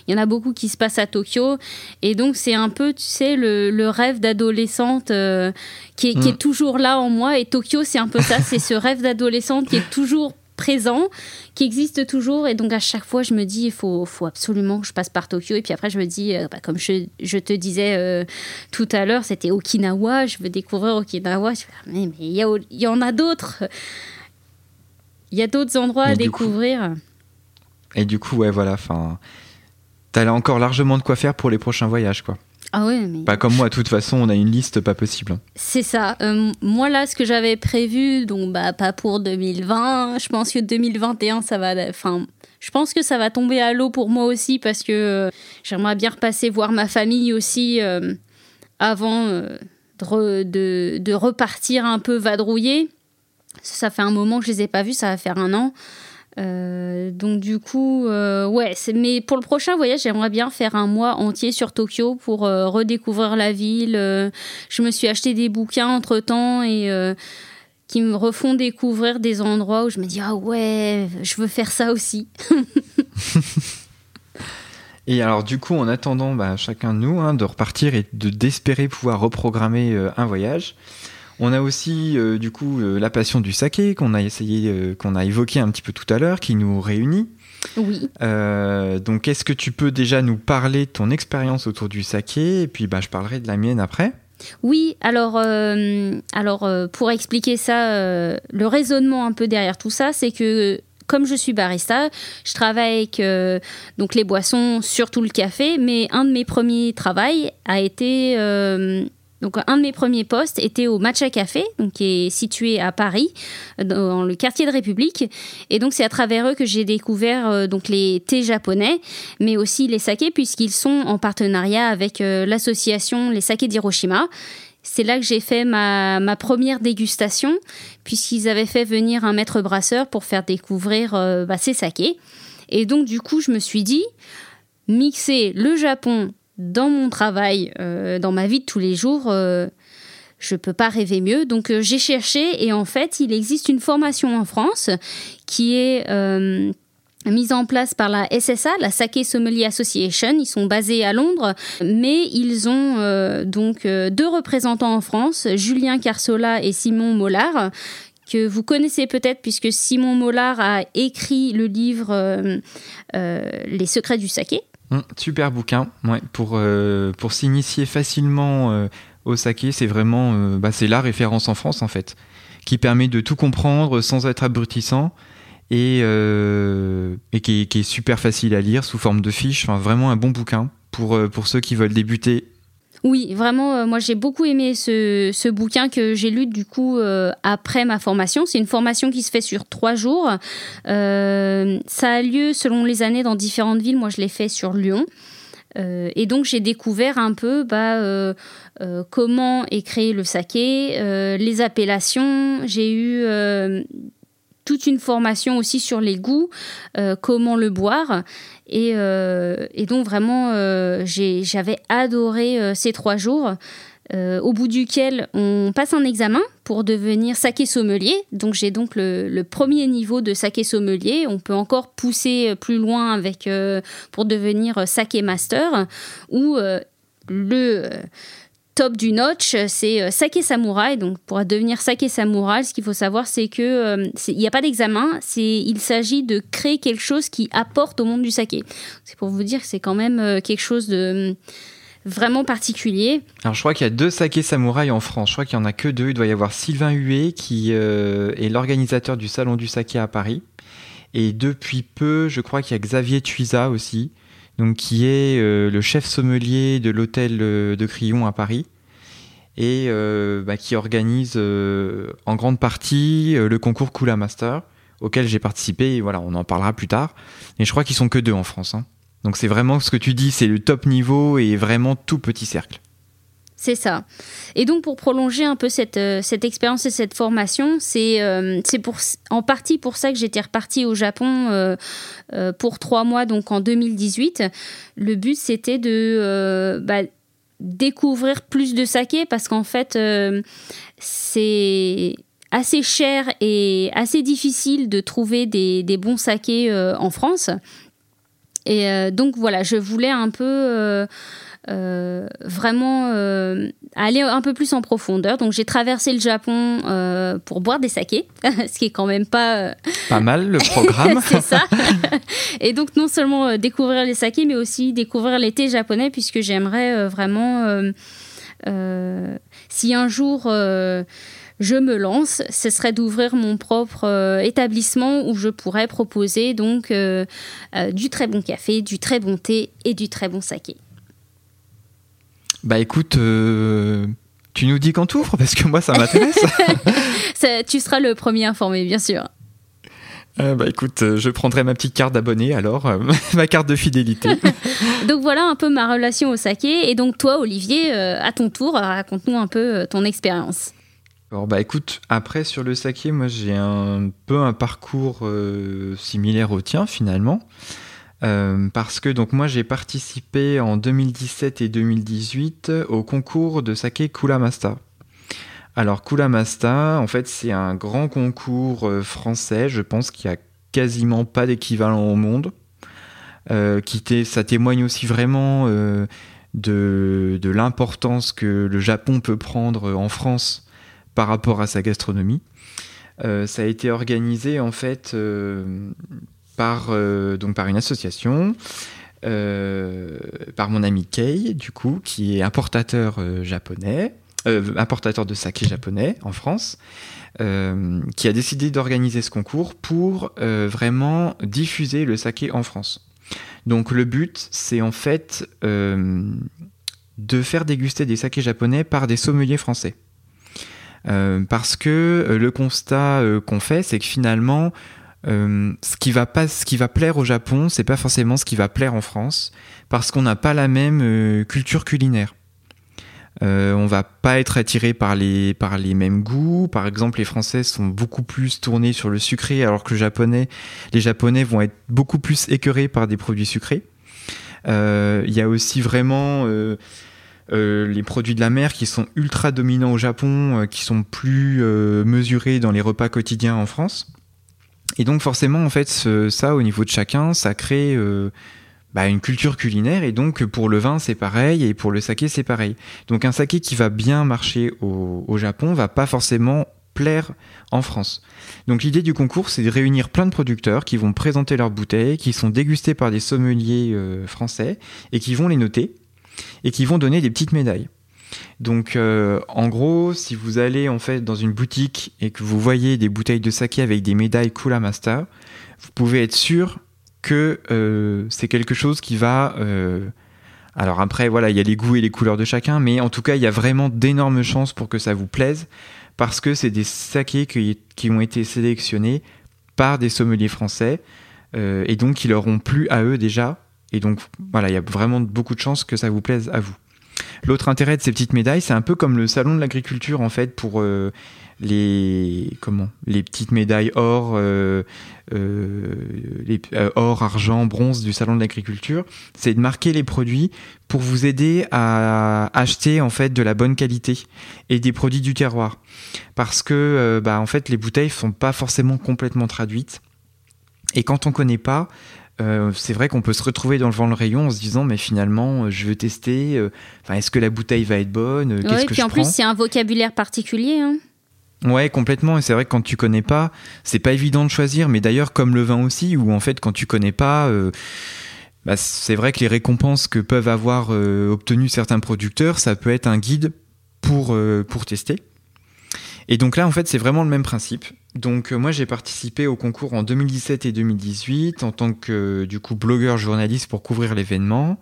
il y en a beaucoup qui se passent à Tokyo, et donc c'est un peu, tu sais, le, le rêve d'adolescente euh, qui, qui, est mm. toujours là en moi. Et Tokyo, c'est un peu ça, c'est ce rêve d'adolescente qui est toujours présent, qui existe toujours. Et donc, à chaque fois, je me dis, il faut, faut absolument que je passe par Tokyo. Et puis après, je me dis, euh, bah, comme je, je, te disais euh, tout à l'heure, c'était Okinawa. Je veux découvrir Okinawa. Je mais il y, y, en a d'autres. Il y a d'autres endroits à découvrir. et du coup, ouais, voilà. Enfin, t'as encore largement de quoi faire pour les prochains voyages, quoi. Ah ouais, mais... Pas comme moi, de toute façon, on a une liste pas possible. Hein. C'est ça. Euh, moi, là, ce que j'avais prévu, donc bah, pas pour 2020, je pense que 2021, ça va... Enfin, je pense que ça va tomber à l'eau pour moi aussi parce que euh, j'aimerais bien repasser voir ma famille aussi euh, avant de, de, de, repartir un peu vadrouiller. Ça fait un moment que je les ai pas vus, ça va faire un an. Euh, donc du coup, euh, ouais, mais pour le prochain voyage, j'aimerais bien faire un mois entier sur Tokyo pour euh, redécouvrir la ville. je me suis acheté des bouquins entre temps et qui me refont découvrir des endroits où je me dis ah ouais, je veux faire ça aussi. et alors du coup, en attendant bah, chacun de nous hein, de repartir et de d'espérer pouvoir reprogrammer un voyage. On a aussi euh, du coup euh, la passion du saké qu'on a essayé, euh, qu'on a évoqué un petit peu tout à l'heure, qui nous réunit. Oui. donc, est-ce que tu peux déjà nous parler de ton expérience autour du saké? Et puis, bah, je parlerai de la mienne après. Oui, alors, alors pour expliquer ça, le raisonnement un peu derrière tout ça, c'est que comme je suis barista, je travaille avec donc les boissons, surtout le café, mais un de mes premiers travaux a été donc, un de mes premiers postes était au Matcha Café, donc, qui est situé à Paris, dans le quartier de République. Et donc, c'est à travers eux que j'ai découvert euh, donc, les thés japonais, mais aussi les sakés, puisqu'ils sont en partenariat avec euh, l'association Les Sakés d'Hiroshima. C'est là que j'ai fait ma, ma, première dégustation, puisqu'ils avaient fait venir un maître brasseur pour faire découvrir euh, bah, ces sakés. Et donc, du coup, je me suis dit, mixer le Japon dans mon travail, euh, dans ma vie de tous les jours, euh, je ne peux pas rêver mieux. Donc euh, j'ai cherché et en fait, il existe une formation en France qui est mise en place par la SSA, la Sake Sommelier Association. Ils sont basés à Londres, mais ils ont donc deux représentants en France, Julien Carsola et Simon Mollard, que vous connaissez peut-être puisque Simon Mollard a écrit le livre Les secrets du saké. Hum, super bouquin, ouais, pour, euh, s'initier facilement euh, au saké, c'est vraiment euh, bah, la référence en France en fait, qui permet de tout comprendre sans être abrutissant et, qui, est super facile à lire sous forme de fiches. Enfin, vraiment un bon bouquin pour ceux qui veulent débuter Oui, vraiment, moi j'ai beaucoup aimé ce, bouquin que j'ai lu du coup après ma formation. C'est une formation qui se fait sur trois jours. ça a lieu selon les années dans différentes villes. Moi je l'ai fait sur Lyon. Euh, et donc j'ai découvert un peu bah, euh, euh, comment est créé le saké, les appellations. J'ai eu toute une formation aussi sur les goûts, comment le boire. Et, et donc vraiment, j'avais adoré ces trois jours. Euh, au bout duquel on passe un examen pour devenir saké sommelier. Donc j'ai donc le, premier niveau de saké sommelier. On peut encore pousser plus loin avec euh, pour devenir saké master ou euh, le top du notch, c'est saké samouraï. Donc pour devenir saké samouraï, ce qu'il faut savoir, c'est que il n'y a pas d'examen. Il s'agit de créer quelque chose qui apporte au monde du saké. C'est pour vous dire que c'est quand même quelque chose de vraiment particulier. Alors je crois qu'il y a deux sakés samouraïs en France. Je crois qu'il y en a que deux. Il doit y avoir Sylvain Huet qui euh, est l'organisateur du salon du saké à Paris. Et depuis peu, je crois qu'il y a Xavier Tuisa aussi, donc qui est euh, le chef sommelier de l'hôtel euh, de Crillon à Paris et bah, qui organise en grande partie le concours Kula Master auquel j'ai participé. Et voilà, on en parlera plus tard. Et je crois qu'ils sont que deux en France. Hein. Donc c'est vraiment ce que tu dis, c'est le top niveau et vraiment tout petit cercle. C'est ça. Et donc pour prolonger un peu cette, euh, cette expérience et cette formation, c'est euh, pour, en partie pour ça que j'étais repartie au Japon euh, pour trois mois, donc en 2018. Le but c'était de bah, découvrir plus de saké parce qu'en fait c'est assez cher et assez difficile de trouver des, des bons sakés en France. Et euh, donc voilà, je voulais un peu euh, euh, vraiment aller un peu plus en profondeur. Donc j'ai traversé le Japon pour boire des sakés, ce qui est quand même pas pas mal le programme. c'est ça. Et donc non seulement découvrir les sakés, mais aussi découvrir l'été japonais, puisque j'aimerais vraiment si un jour je me lance, ce serait d'ouvrir mon propre euh, établissement où je pourrais proposer donc euh, euh, du très bon café, du très bon thé et du très bon saké. Bah écoute, tu nous dis quand tu ouvres parce que moi ça m'intéresse. tu seras le premier informé, bien sûr. bah écoute, je prendrai ma petite carte d'abonné alors, ma carte de fidélité. donc voilà un peu ma relation au saké. Et donc toi, Olivier, à ton tour, raconte-nous un peu ton expérience. Alors bah écoute, après sur le saké, moi j'ai un peu un parcours euh, similaire au tien finalement. Euh, parce que donc moi j'ai participé en 2017 et 2018 au concours de saké Kulamasta. Alors Kulamasta, en fait c'est un grand concours euh, français, je pense qu'il n'y a quasiment pas d'équivalent au monde. qui ça témoigne aussi vraiment de, de l'importance que le Japon peut prendre en France par rapport à sa gastronomie. Euh, ça a été organisé en fait euh, par, euh, donc par une association, par mon ami Kei, du coup, qui est importateur japonais, importateur de saké japonais en France, qui a décidé d'organiser ce concours pour vraiment diffuser le saké en France. Donc le but, c'est en fait de faire déguster des sakés japonais par des sommeliers français. Euh, parce que euh, le constat euh, qu'on fait, c'est que finalement, ce qui va pas, ce qui va plaire au Japon, c'est pas forcément ce qui va plaire en France, parce qu'on n'a pas la même culture culinaire. Euh, on va pas être attiré par les, par les mêmes goûts. Par exemple, les Français sont beaucoup plus tournés sur le sucré, alors que japonais, les Japonais vont être beaucoup plus écœurés par des produits sucrés. Il y a aussi vraiment euh, les produits de la mer qui sont ultra dominants au Japon, euh, qui sont plus euh, mesurés dans les repas quotidiens en France. Et donc forcément, en fait, ça, au niveau de chacun, ça crée bah, une culture culinaire. Et donc pour le vin, c'est pareil, et pour le saké, c'est pareil. Donc un saké qui va bien marcher au, Japon va pas forcément plaire en France. Donc l'idée du concours, c'est de réunir plein de producteurs qui vont présenter leurs bouteilles, qui sont dégustés par des sommeliers français et qui vont les noter et qui vont donner des petites médailles. Donc euh, en gros, si vous allez en fait dans une boutique et que vous voyez des bouteilles de saké avec des médailles Kula Master, vous pouvez être sûr que euh, c'est quelque chose qui va euh, Alors après, voilà, il y a les goûts et les couleurs de chacun, mais en tout cas, il y a vraiment d'énormes chances pour que ça vous plaise, parce que c'est des sakés qui, ont été sélectionnés par des sommeliers français, et donc qui leur ont plu à eux déjà. Et donc voilà, il y a vraiment beaucoup de chances que ça vous plaise à vous. L'autre intérêt de ces petites médailles, c'est un peu comme le salon de l'agriculture en fait pour euh, les comment petites médailles or, euh, euh, or, argent, bronze du salon de l'agriculture. C'est de marquer les produits pour vous aider à acheter en fait de la bonne qualité et des produits du terroir, parce que bah en fait les bouteilles sont pas forcément complètement traduites. Et quand on connaît pas, euh, c'est vrai qu'on peut se retrouver dans le vent le rayon en se disant mais finalement euh, je veux tester euh, est-ce que la bouteille va être bonne qu'est-ce que puis en plus c'est un vocabulaire particulier hein. Ouais, complètement. Et c'est vrai que quand tu connais pas, c'est pas évident de choisir. Mais d'ailleurs, comme le vin aussi, où en fait, quand tu connais pas, bah, c'est vrai que les récompenses que peuvent avoir obtenues certains producteurs, ça peut être un guide pour, pour tester. Et donc là, en fait, c'est vraiment le même principe. Donc euh, moi, j'ai participé au concours en 2017 et 2018 en tant que du coup blogueur journaliste pour couvrir l'événement.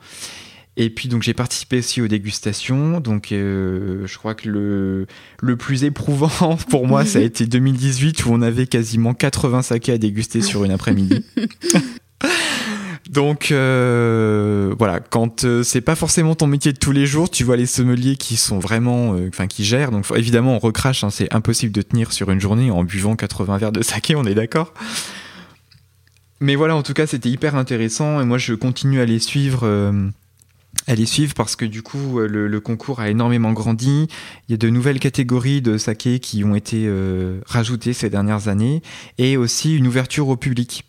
Et puis donc j'ai participé aussi aux dégustations. Donc euh, je crois que le, le plus éprouvant pour moi, ça a été 2018 où on avait quasiment 80 sakés à déguster sur une après-midi. Donc euh, voilà, quand euh, c'est pas forcément ton métier de tous les jours, tu vois les sommeliers qui sont vraiment, euh, enfin qui gèrent. Donc évidemment on recrache, hein, c'est impossible de tenir sur une journée en buvant 80 verres de saké, on est d'accord. Mais voilà, en tout cas c'était hyper intéressant et moi je continue à les suivre. à les suivre parce que du coup le, concours a énormément grandi. Il y a de nouvelles catégories de saké qui ont été rajoutées ces dernières années et aussi une ouverture au public.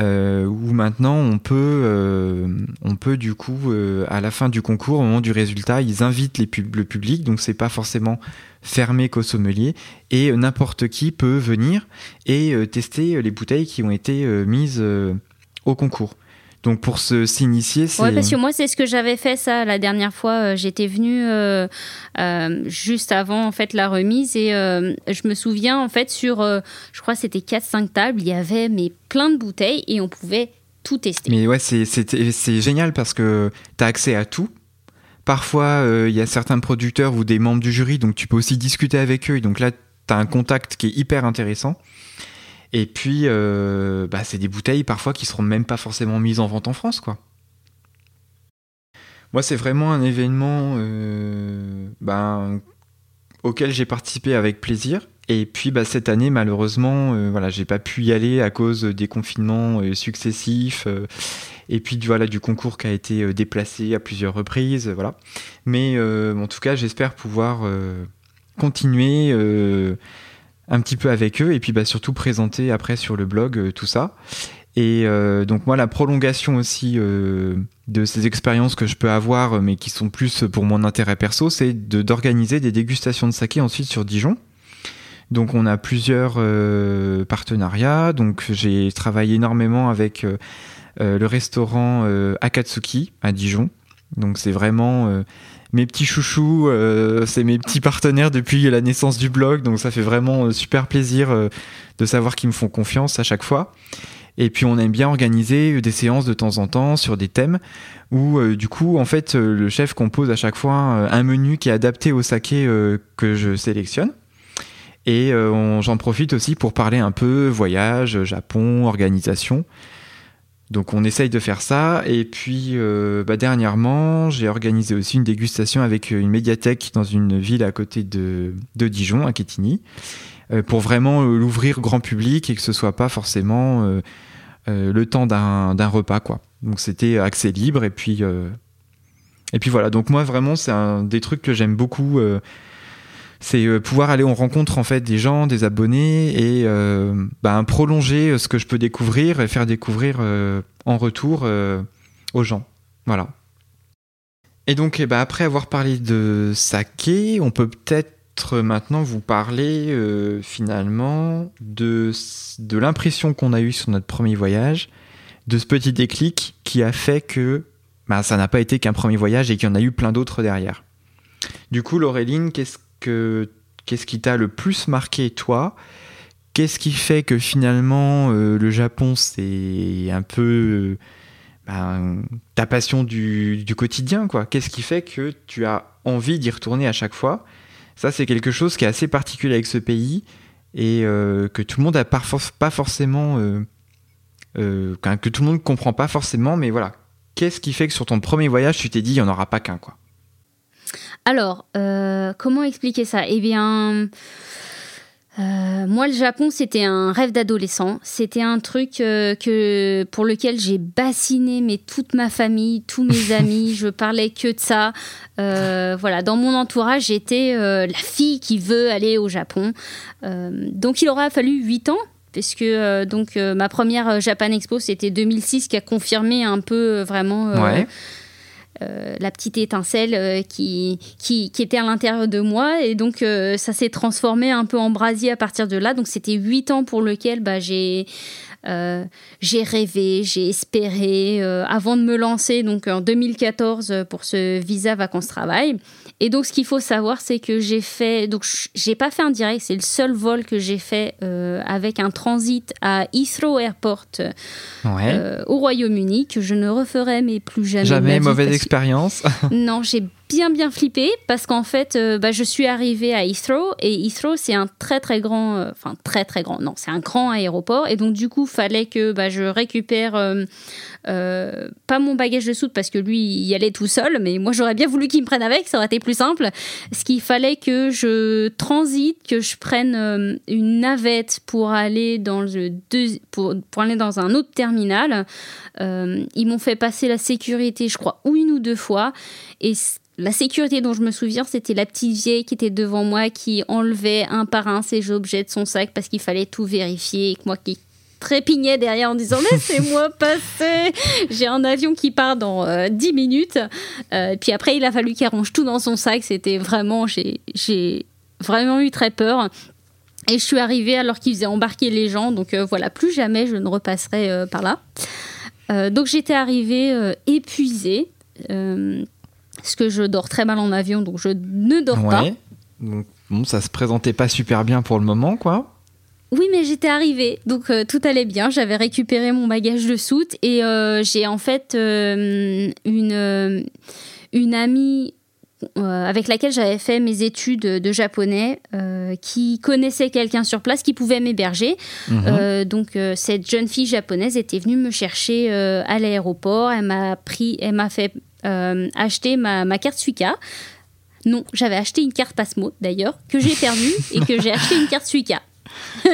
Euh, où maintenant on peut, euh, on peut du coup, euh, à la fin du concours, au moment du résultat, ils invitent le public, donc c'est pas forcément fermé qu'aux sommeliers, et n'importe qui peut venir et tester les bouteilles qui ont été mises au concours. Donc pour s'initier, c'est. Ouais, parce que moi c'est ce que j'avais fait ça la dernière fois. Euh, j'étais venue euh, euh, juste avant en fait la remise et je me souviens en fait sur, je crois c'était 4-5 tables, il y avait mais plein de bouteilles et on pouvait tout tester. Mais ouais, c'est génial parce que tu as accès à tout. Parfois, il y a certains producteurs ou des membres du jury, donc tu peux aussi discuter avec eux. Donc là, tu as un contact qui est hyper intéressant. Et puis, euh, bah, c'est des bouteilles parfois qui seront même pas forcément mises en vente en France, quoi. Moi, c'est vraiment un événement euh, ben, auquel j'ai participé avec plaisir. Et puis, bah, cette année, malheureusement, euh, voilà, j'ai pas pu y aller à cause des confinements successifs. et puis, voilà, du concours qui a été déplacé à plusieurs reprises, voilà. Mais en tout cas, j'espère pouvoir continuer un petit peu avec eux et puis bah, surtout présenter après sur le blog euh, tout ça. Et euh, donc moi la prolongation aussi euh, de ces expériences que je peux avoir mais qui sont plus pour mon intérêt perso, c'est d'organiser des dégustations de saké ensuite sur Dijon. Donc on a plusieurs partenariats. Donc j'ai travaillé énormément avec le restaurant Akatsuki à Dijon. Donc c'est vraiment mes petits chouchous, euh, c'est mes petits partenaires depuis la naissance du blog, donc ça fait vraiment euh, super plaisir euh, de savoir qu'ils me font confiance à chaque fois. Et puis on aime bien organiser des séances de temps en temps sur des thèmes où du coup en fait le chef compose à chaque fois un menu qui est adapté au saké que je sélectionne. Et j'en profite aussi pour parler un peu voyage, Japon, organisation. Donc on essaye de faire ça. Et puis euh, bah, dernièrement, j'ai organisé aussi une dégustation avec une médiathèque dans une ville à côté de, Dijon, à Quetigny, euh, pour vraiment euh, l'ouvrir grand public et que ce soit pas forcément le temps d'un repas. quoi. Donc c'était accès libre. Et puis, et puis voilà, donc moi vraiment c'est un des trucs que j'aime beaucoup c'est euh, pouvoir aller en rencontre en fait des gens, des abonnés et euh, bah, prolonger euh, ce que je peux découvrir et faire découvrir en retour aux gens. Voilà. Et donc, eh ben, après avoir parlé de saké, on peut peut-être maintenant vous parler finalement de, l'impression qu'on a eue sur notre premier voyage, de ce petit déclic qui a fait que bah, ça n'a pas été qu'un premier voyage et qu'il y en a eu plein d'autres derrière. Du coup, Laureline, qu'est-ce qu'est-ce qui t'a le plus marqué toi? Qu'est-ce qui fait que finalement euh, le Japon c'est un peu ben, ta passion du, quotidien, quoi? Qu'est-ce qui fait que tu as envie d'y retourner à chaque fois? Ça, c'est quelque chose qui est assez particulier avec ce pays et euh, que tout le monde a pas, forcément, euh, euh, que tout le monde comprend pas forcément, mais voilà. Qu'est-ce qui fait que sur ton premier voyage, tu t'es dit, il n'y en aura pas qu'un, quoi? Alors, comment expliquer ça? Eh bien, euh, moi, le Japon, c'était un rêve d'adolescent. C'était un truc euh, que, pour lequel j'ai bassiné mais toute ma famille, tous mes amis. je parlais que de ça. Euh, voilà, dans mon entourage, j'étais la fille qui veut aller au Japon. donc, il aura fallu 8 ans puisque donc ma première Japan Expo c'était 2006 qui a confirmé un peu vraiment euh, la petite étincelle euh, qui, qui, était à l'intérieur de moi. Et donc, euh, ça s'est transformé un peu en brasier à partir de là. Donc, c'était huit ans pour lequel bah, j'ai j'ai rêvé, j'ai espéré avant de me lancer donc en 2014 pour ce visa vacances travail. Et donc, ce qu'il faut savoir, c'est que j'ai fait. Donc, j'ai pas fait un direct, c'est le seul vol que j'ai fait euh, avec un transit à Heathrow Airport euh, au Royaume-Uni, que je ne referai, mais plus jamais. Jamais mauvaise expérience. non, j'ai bien bien flippé parce qu'en fait, euh, bah, je suis arrivée à Heathrow et Heathrow c'est un très très grand, euh, enfin très très grand, non, c'est un grand aéroport et donc du coup, fallait que bah, je récupère euh, pas mon bagage de soude parce que lui il y allait tout seul, mais moi j'aurais bien voulu qu'il me prenne avec, ça aurait été plus simple. Ce qu'il fallait que je transite, que je prenne une navette pour aller dans le pour, pour aller dans un autre terminal. ils m'ont fait passer la sécurité, je crois, une ou deux fois et la sécurité dont je me souviens, c'était la petite vieille qui était devant moi qui enlevait un par un ses objets de son sac parce qu'il fallait tout vérifier et que moi qui trépignais derrière en disant laissez-moi passer j'ai un avion qui part dans 10 euh, minutes. Euh, puis après il a fallu qu'elle range tout dans son sac. C'était vraiment j'ai vraiment eu très peur. Et je suis arrivée alors qu'il faisait embarquer les gens. Donc euh, voilà plus jamais je ne repasserai par là. Donc j'étais arrivée épuisée parce que je dors très mal en avion, donc je ne dors pas. Donc, bon, ça se présentait pas super bien pour le moment, quoi. Oui, mais j'étais arrivée, donc euh, tout allait bien. J'avais récupéré mon bagage de soute et euh, j'ai en fait euh, une, une amie avec laquelle j'avais fait mes études de japonais, qui connaissait quelqu'un sur place qui pouvait m'héberger. Mhm. donc cette jeune fille japonaise était venue me chercher à l'aéroport. Elle m'a pris, elle m'a fait euh, acheter ma, ma, carte Suica. Non, j'avais acheté une carte Passmo d'ailleurs, que j'ai perdue et que j'ai acheté une carte Suica.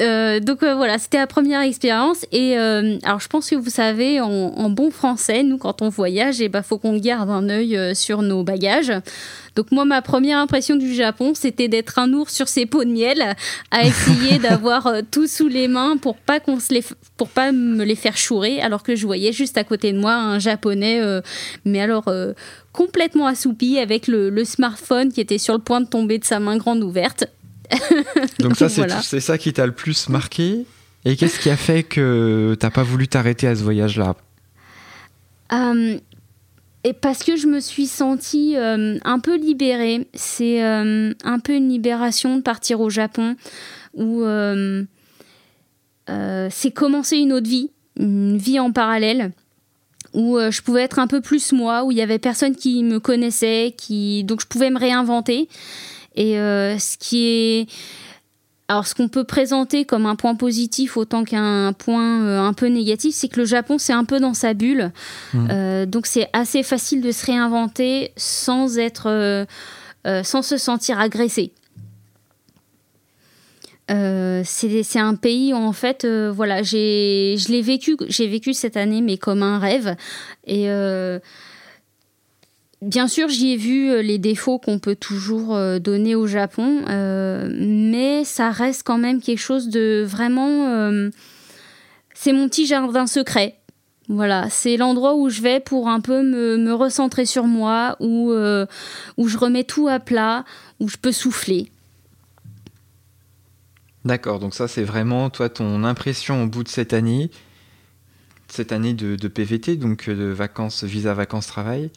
Euh, donc euh, voilà, c'était la première expérience. Et alors je pense que vous savez, en, bon français, nous quand on voyage, il eh ben, faut qu'on garde un œil sur nos bagages. Donc moi, ma première impression du Japon, c'était d'être un ours sur ses pots de miel, à essayer d'avoir euh, tout sous les mains pour pas qu'on se les, pour pas me les faire chourer, alors que je voyais juste à côté de moi un japonais, euh, mais alors euh, complètement assoupi avec le, smartphone qui était sur le point de tomber de sa main grande ouverte. Donc ça, c'est ça qui t'a le plus marqué. Et qu'est-ce qui a fait que t'as pas voulu t'arrêter à ce voyage-là? Et parce que je me suis sentie euh, un peu libérée. C'est euh, un peu une libération de partir au Japon où euh, c'est commencer une autre vie, une vie en parallèle où je pouvais être un peu plus moi, où il y avait personne qui me connaissait, qui donc je pouvais me réinventer. Et ce qui est alors, ce qu'on peut présenter comme un point positif autant qu'un point euh, un peu négatif, c'est que le Japon, c'est un peu dans sa bulle. Mmh. Euh, donc, c'est assez facile de se réinventer sans être, euh, sans se sentir agressé. c'est un pays où en fait, voilà, je l'ai vécu, j'ai vécu cette année, mais comme un rêve. Et Bien sûr, j'y ai vu euh, les défauts qu'on peut toujours euh, donner au Japon, euh, mais ça reste quand même quelque chose de vraiment... c'est mon petit jardin secret. Voilà, c'est l'endroit où je vais pour un peu me, recentrer sur moi, où, où je remets tout à plat, où je peux souffler. D'accord, donc ça c'est vraiment toi ton impression au bout de cette année, cette année de, de PVT, donc de vacances, visa vacances travail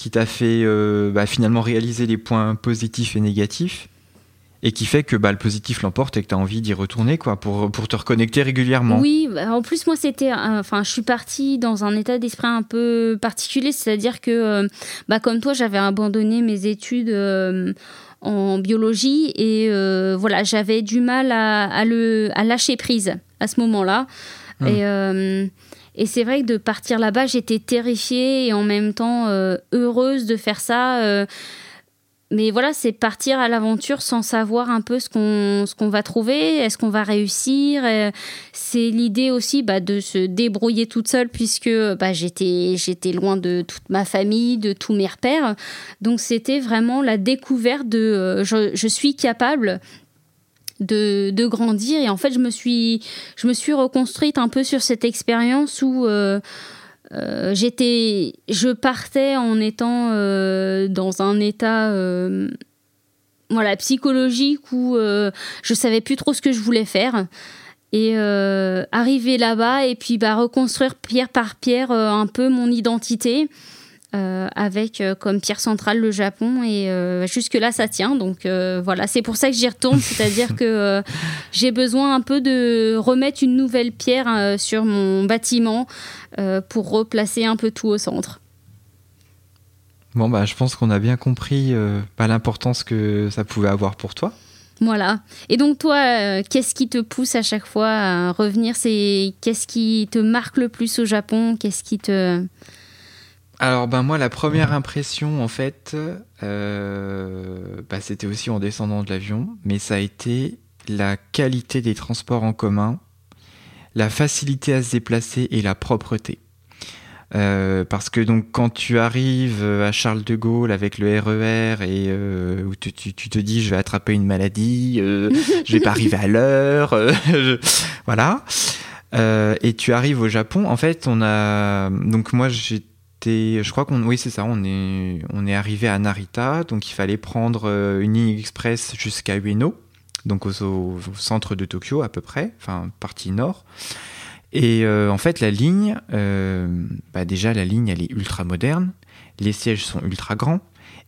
qui t'a fait euh, bah, finalement réaliser les points positifs et négatifs. et qui fait que bah, le positif l'emporte et que tu as envie d'y retourner quoi pour, pour te reconnecter régulièrement. Oui, bah, en plus moi c'était enfin je suis partie dans un état d'esprit un peu particulier, c'est-à-dire que euh, bah, comme toi j'avais abandonné mes études euh, en biologie et voilà, j'avais du mal à, à, le à lâcher prise à ce moment-là. Hum. Et et c'est vrai que de partir là-bas, j'étais terrifiée et en même temps heureuse de faire ça mais voilà, c'est partir à l'aventure sans savoir un peu ce qu'on va trouver, est-ce qu'on va réussir. C'est l'idée aussi bah, de se débrouiller toute seule puisque bah, j'étais j'étais loin de toute ma famille, de tous mes repères. Donc c'était vraiment la découverte de euh, je, suis capable de, grandir et en fait je me suis je me suis reconstruite un peu sur cette expérience où euh, euh, j'étais, je partais en étant euh, dans un état voilà, psychologique où je savais plus trop ce que je voulais faire. Et arriver là-bas et puis bah, reconstruire pierre par pierre un peu mon identité. Avec comme pierre centrale le Japon et jusque là ça tient donc voilà c'est pour ça que j'y retourne c'est-à-dire que j'ai besoin un peu de remettre une nouvelle pierre sur mon bâtiment euh, pour replacer un peu tout au centre. Bon, bah, je pense qu'on a bien compris euh, bah, l'importance que ça pouvait avoir pour toi. Voilà. Et donc toi, euh, qu'est-ce qui te pousse à chaque fois à revenir? C'est qu'est-ce qui te marque le plus au Japon? Qu'est-ce qui te alors ben moi la première impression en fait, bah, c'était aussi en descendant de l'avion, mais ça a été la qualité des transports en commun la facilité à se déplacer et la propreté. Euh, parce que donc quand tu arrives à Charles de Gaulle avec le RER e et euh, où tu, te dis je vais attraper une maladie, euh, je vais pas arriver à l'heure, voilà. et tu arrives au Japon, en fait on a donc moi je crois qu'on oui c'est ça, on est on est arrivé à Narita, donc il fallait prendre une ligne express jusqu'à Ueno donc au, centre de Tokyo à peu près, enfin partie nord. Et euh, en fait, la ligne, euh, bah déjà la ligne, elle est ultra moderne, les sièges sont ultra grands,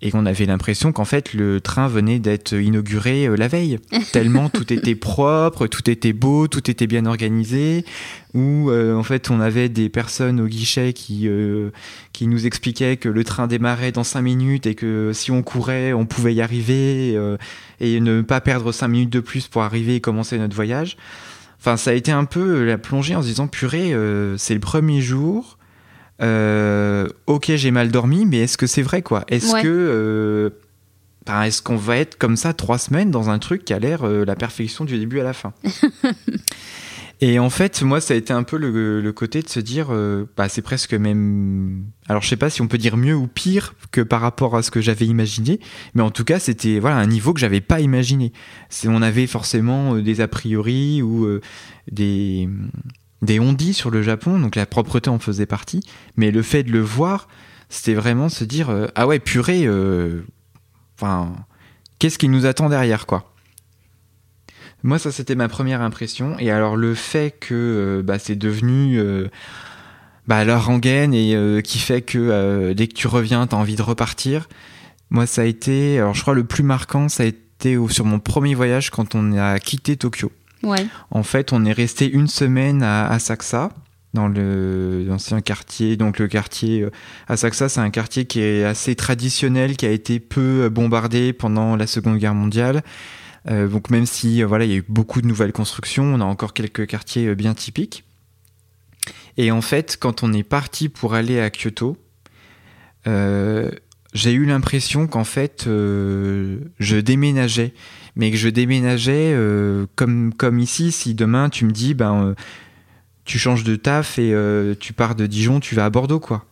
et on avait l'impression qu'en fait le train venait d'être inauguré euh, la veille. Tellement tout était propre, tout était beau, tout était bien organisé. Où euh, en fait on avait des personnes au guichet qui euh, qui nous expliquaient que le train démarrait dans 5 minutes et que si on courait on pouvait y arriver et ne pas perdre 5 minutes de plus pour arriver et commencer notre voyage. Enfin ça a été un peu la plongée en se disant purée c'est le premier jour euh, ok, j'ai mal dormi, mais est-ce que c'est vrai quoi? Est-ce que euh, est-ce qu'on va être comme ça trois semaines dans un truc qui a l'air euh, la perfection du début à la fin? Et en fait, moi, ça a été un peu le, côté de se dire, bah, c'est presque même. Alors, je sais pas si on peut dire mieux ou pire que par rapport à ce que j'avais imaginé, mais en tout cas, c'était voilà un niveau que j'avais pas imaginé. On avait forcément des a priori ou des des on sur le Japon, donc la propreté en faisait partie, mais le fait de le voir, c'était vraiment se dire euh, ah ouais purée, euh, enfin qu'est-ce qui nous attend derrière quoi. Moi ça c'était ma première impression et alors le fait que euh, bah, c'est devenu bah, rengaine et qui fait que dès que tu reviens t'as envie de repartir. Moi ça a été alors je crois le plus marquant ça a été sur mon premier voyage quand on a quitté Tokyo. En fait, on est resté une semaine à Asakusa, dans l'ancien quartier. Donc le quartier euh, Asakusa, c'est un quartier qui est assez traditionnel, qui a été peu bombardé pendant la Seconde Guerre mondiale. Euh, donc même si euh, voilà, il y a eu beaucoup de nouvelles constructions, on a encore quelques quartiers bien typiques. Et en fait, quand on est parti pour aller à Kyoto, j'ai eu l'impression qu'en fait, je déménageais mais que je déménageais euh, comme, comme ici, si demain tu me dis, ben, euh, tu changes de taf et euh, tu pars de Dijon, tu vas à Bordeaux, quoi.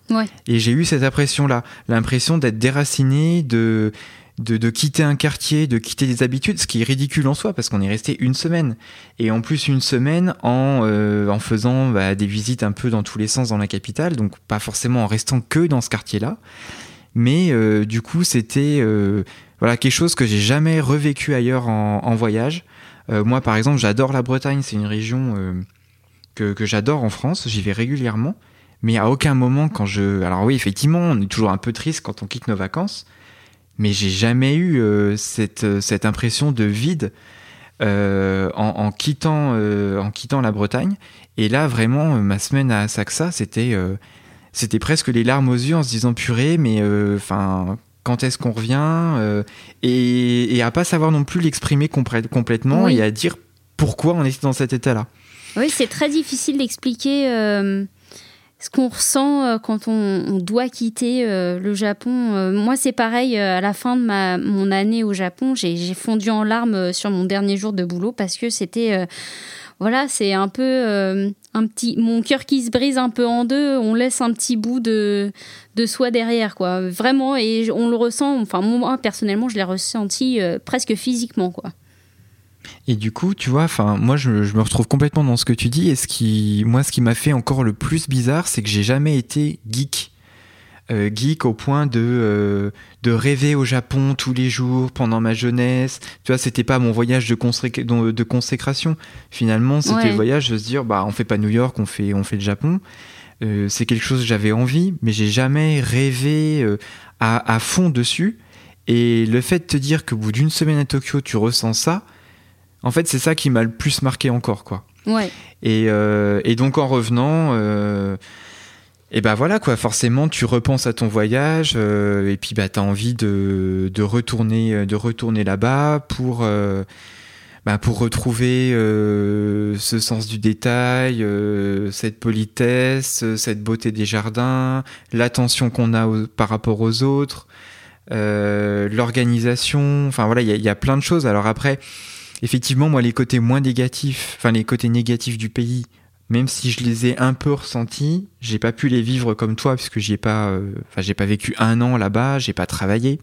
Et j'ai eu cette impression-là, l'impression d'être déraciné, de, de, quitter un quartier, de quitter des habitudes, ce qui est ridicule en soi, parce qu'on est resté une semaine. Et en plus, une semaine en, en faisant bah, des visites un peu dans tous les sens dans la capitale, donc pas forcément en restant que dans ce quartier-là. Mais du coup, c'était voilà, quelque chose que j'ai jamais revécu ailleurs en, voyage. Euh, moi, par exemple, j'adore la Bretagne, c'est une région euh, que, j'adore en France, j'y vais régulièrement, mais à aucun moment quand je... Alors oui, effectivement, on est toujours un peu triste quand on quitte nos vacances, mais j'ai jamais eu cette, cette impression de vide en, quittant, en quittant la Bretagne. Et là, vraiment, ma semaine à Saxa, c'était c'était presque les larmes aux yeux en se disant purée, mais enfin quand est-ce qu'on revient et, et, à pas savoir non plus l'exprimer complètement et à dire pourquoi on est dans cet état-là. Oui, c'est très difficile d'expliquer euh, ce qu'on ressent euh, quand on, doit quitter euh, le Japon. moi, c'est pareil, à la fin de ma, mon année au Japon, j'ai fondu en larmes sur mon dernier jour de boulot parce que c'était... voilà, c'est un peu un petit... Mon cœur qui se brise un peu en deux, on laisse un petit bout de, de soi derrière, quoi. Vraiment, et on le ressent, enfin moi, personnellement, je l'ai ressenti presque physiquement, quoi. Et du coup, tu vois, enfin, moi, je, me retrouve complètement dans ce que tu dis. Et ce qui, moi, ce qui m'a fait encore le plus bizarre, c'est que j'ai jamais été geek. Euh, geek au point de, euh, de rêver au Japon tous les jours pendant ma jeunesse. Tu vois, c'était pas mon voyage de, de consécration. Finalement, c'était le voyage de se dire, bah, on fait pas New York, on fait, on fait le Japon. Euh, c'est quelque chose que j'avais envie, mais j'ai jamais rêvé à, à, fond dessus. Et le fait de te dire qu'au bout d'une semaine à Tokyo, tu ressens ça, en fait, c'est ça qui m'a le plus marqué encore, quoi. Ouais. Et, euh, et donc en revenant, et ben voilà quoi. Forcément, tu repenses à ton voyage euh, et puis bah t'as envie de, de retourner de retourner là-bas pour bah, pour retrouver ce sens du détail, cette politesse, cette beauté des jardins, l'attention qu'on a par rapport aux autres, l'organisation. Enfin voilà, il y, y, a plein de choses. Alors après effectivement, moi, les côtés moins négatifs, enfin les côtés négatifs du pays, même si je les ai un peu ressentis, j'ai pas pu les vivre comme toi puisque j'y ai pas, euh, j'ai pas vécu un an là-bas, j'ai pas travaillé.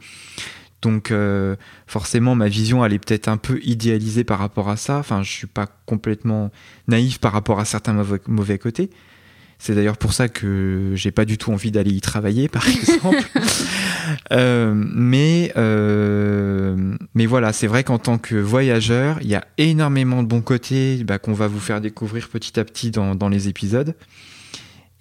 Donc euh, forcément, ma vision elle est peut-être un peu idéalisée par rapport à ça. Enfin, je suis pas complètement naïf par rapport à certains mauvais côtés. C'est d'ailleurs pour ça que j'ai pas du tout envie d'aller y travailler, par exemple. Euh, mais, euh, mais voilà, c'est vrai qu'en tant que voyageur, il y a énormément de bons côtés bah, qu'on va vous faire découvrir petit à petit dans, les épisodes.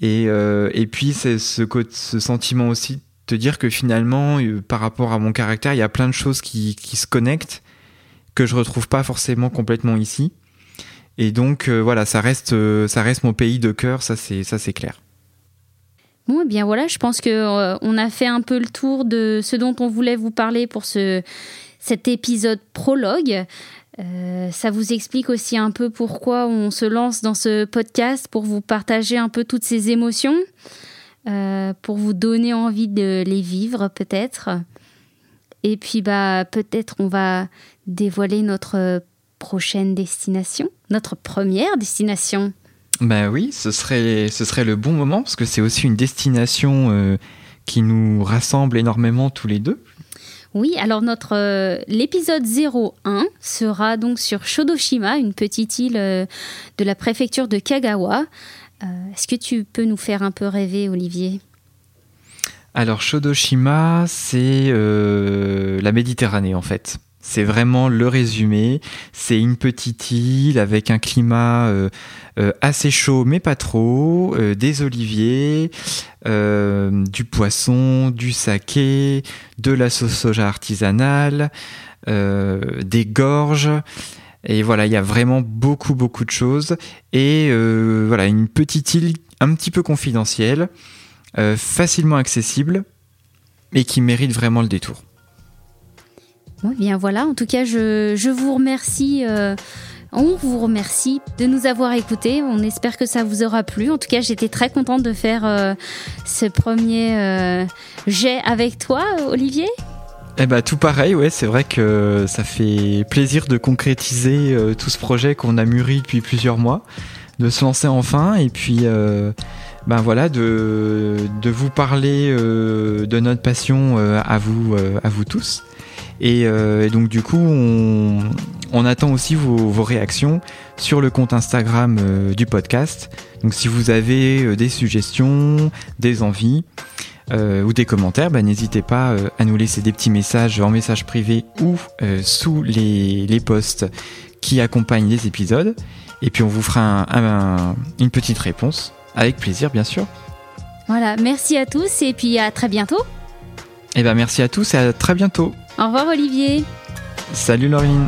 Et, euh, et puis, c'est ce, ce sentiment aussi de te dire que finalement, par rapport à mon caractère, il y a plein de choses qui, qui se connectent que je retrouve pas forcément complètement ici. Et donc euh, voilà, ça reste, euh, ça reste mon pays de cœur, ça c'est, ça c'est clair. Bon, eh bien voilà, je pense que euh, on a fait un peu le tour de ce dont on voulait vous parler pour ce, cet épisode prologue. ça vous explique aussi un peu pourquoi on se lance dans ce podcast pour vous partager un peu toutes ces émotions, pour vous donner envie de les vivre peut-être. Et puis bah peut-être on va dévoiler notre prochaine destination, notre première destination. Ben oui, ce serait, ce serait le bon moment parce que c'est aussi une destination euh, qui nous rassemble énormément tous les deux. Oui, alors notre euh, l'épisode 01 sera donc sur Shodoshima, une petite île euh, de la préfecture de Kagawa. Est-ce que tu peux nous faire un peu rêver, Olivier? Alors Shodoshima, c'est la Méditerranée en fait. C'est vraiment le résumé. C'est une petite île avec un climat euh, euh, assez chaud, mais pas trop, euh, des oliviers, du poisson, du saké, de la sauce soja artisanale, des gorges. Et voilà, il y a vraiment beaucoup, beaucoup de choses. Et voilà, une petite île un petit peu confidentielle, facilement accessible, et qui mérite vraiment le détour bien voilà, en tout cas, je, vous remercie. Euh, on vous remercie de nous avoir écoutés. On espère que ça vous aura plu. En tout cas, j'étais très contente de faire euh, ce premier euh, jet avec toi, Olivier. Eh ben, tout pareil, ouais, c'est vrai que ça fait plaisir de concrétiser tout ce projet qu'on a mûri depuis plusieurs mois, de se lancer enfin et puis ben voilà, de, de vous parler de notre passion à vous, à vous tous. Euh, et, donc du coup, on, attend aussi vos, réactions sur le compte Instagram euh, du podcast. Donc si vous avez euh, des suggestions, des envies ou des commentaires, bah, n'hésitez pas à nous laisser des petits messages en message privé ou sous les, les, posts qui accompagnent les épisodes. Et puis on vous fera une petite réponse, avec plaisir bien sûr. Voilà, merci à tous et puis à très bientôt. Eh ben merci à tous et à très bientôt. Au revoir Olivier. Salut Laurine.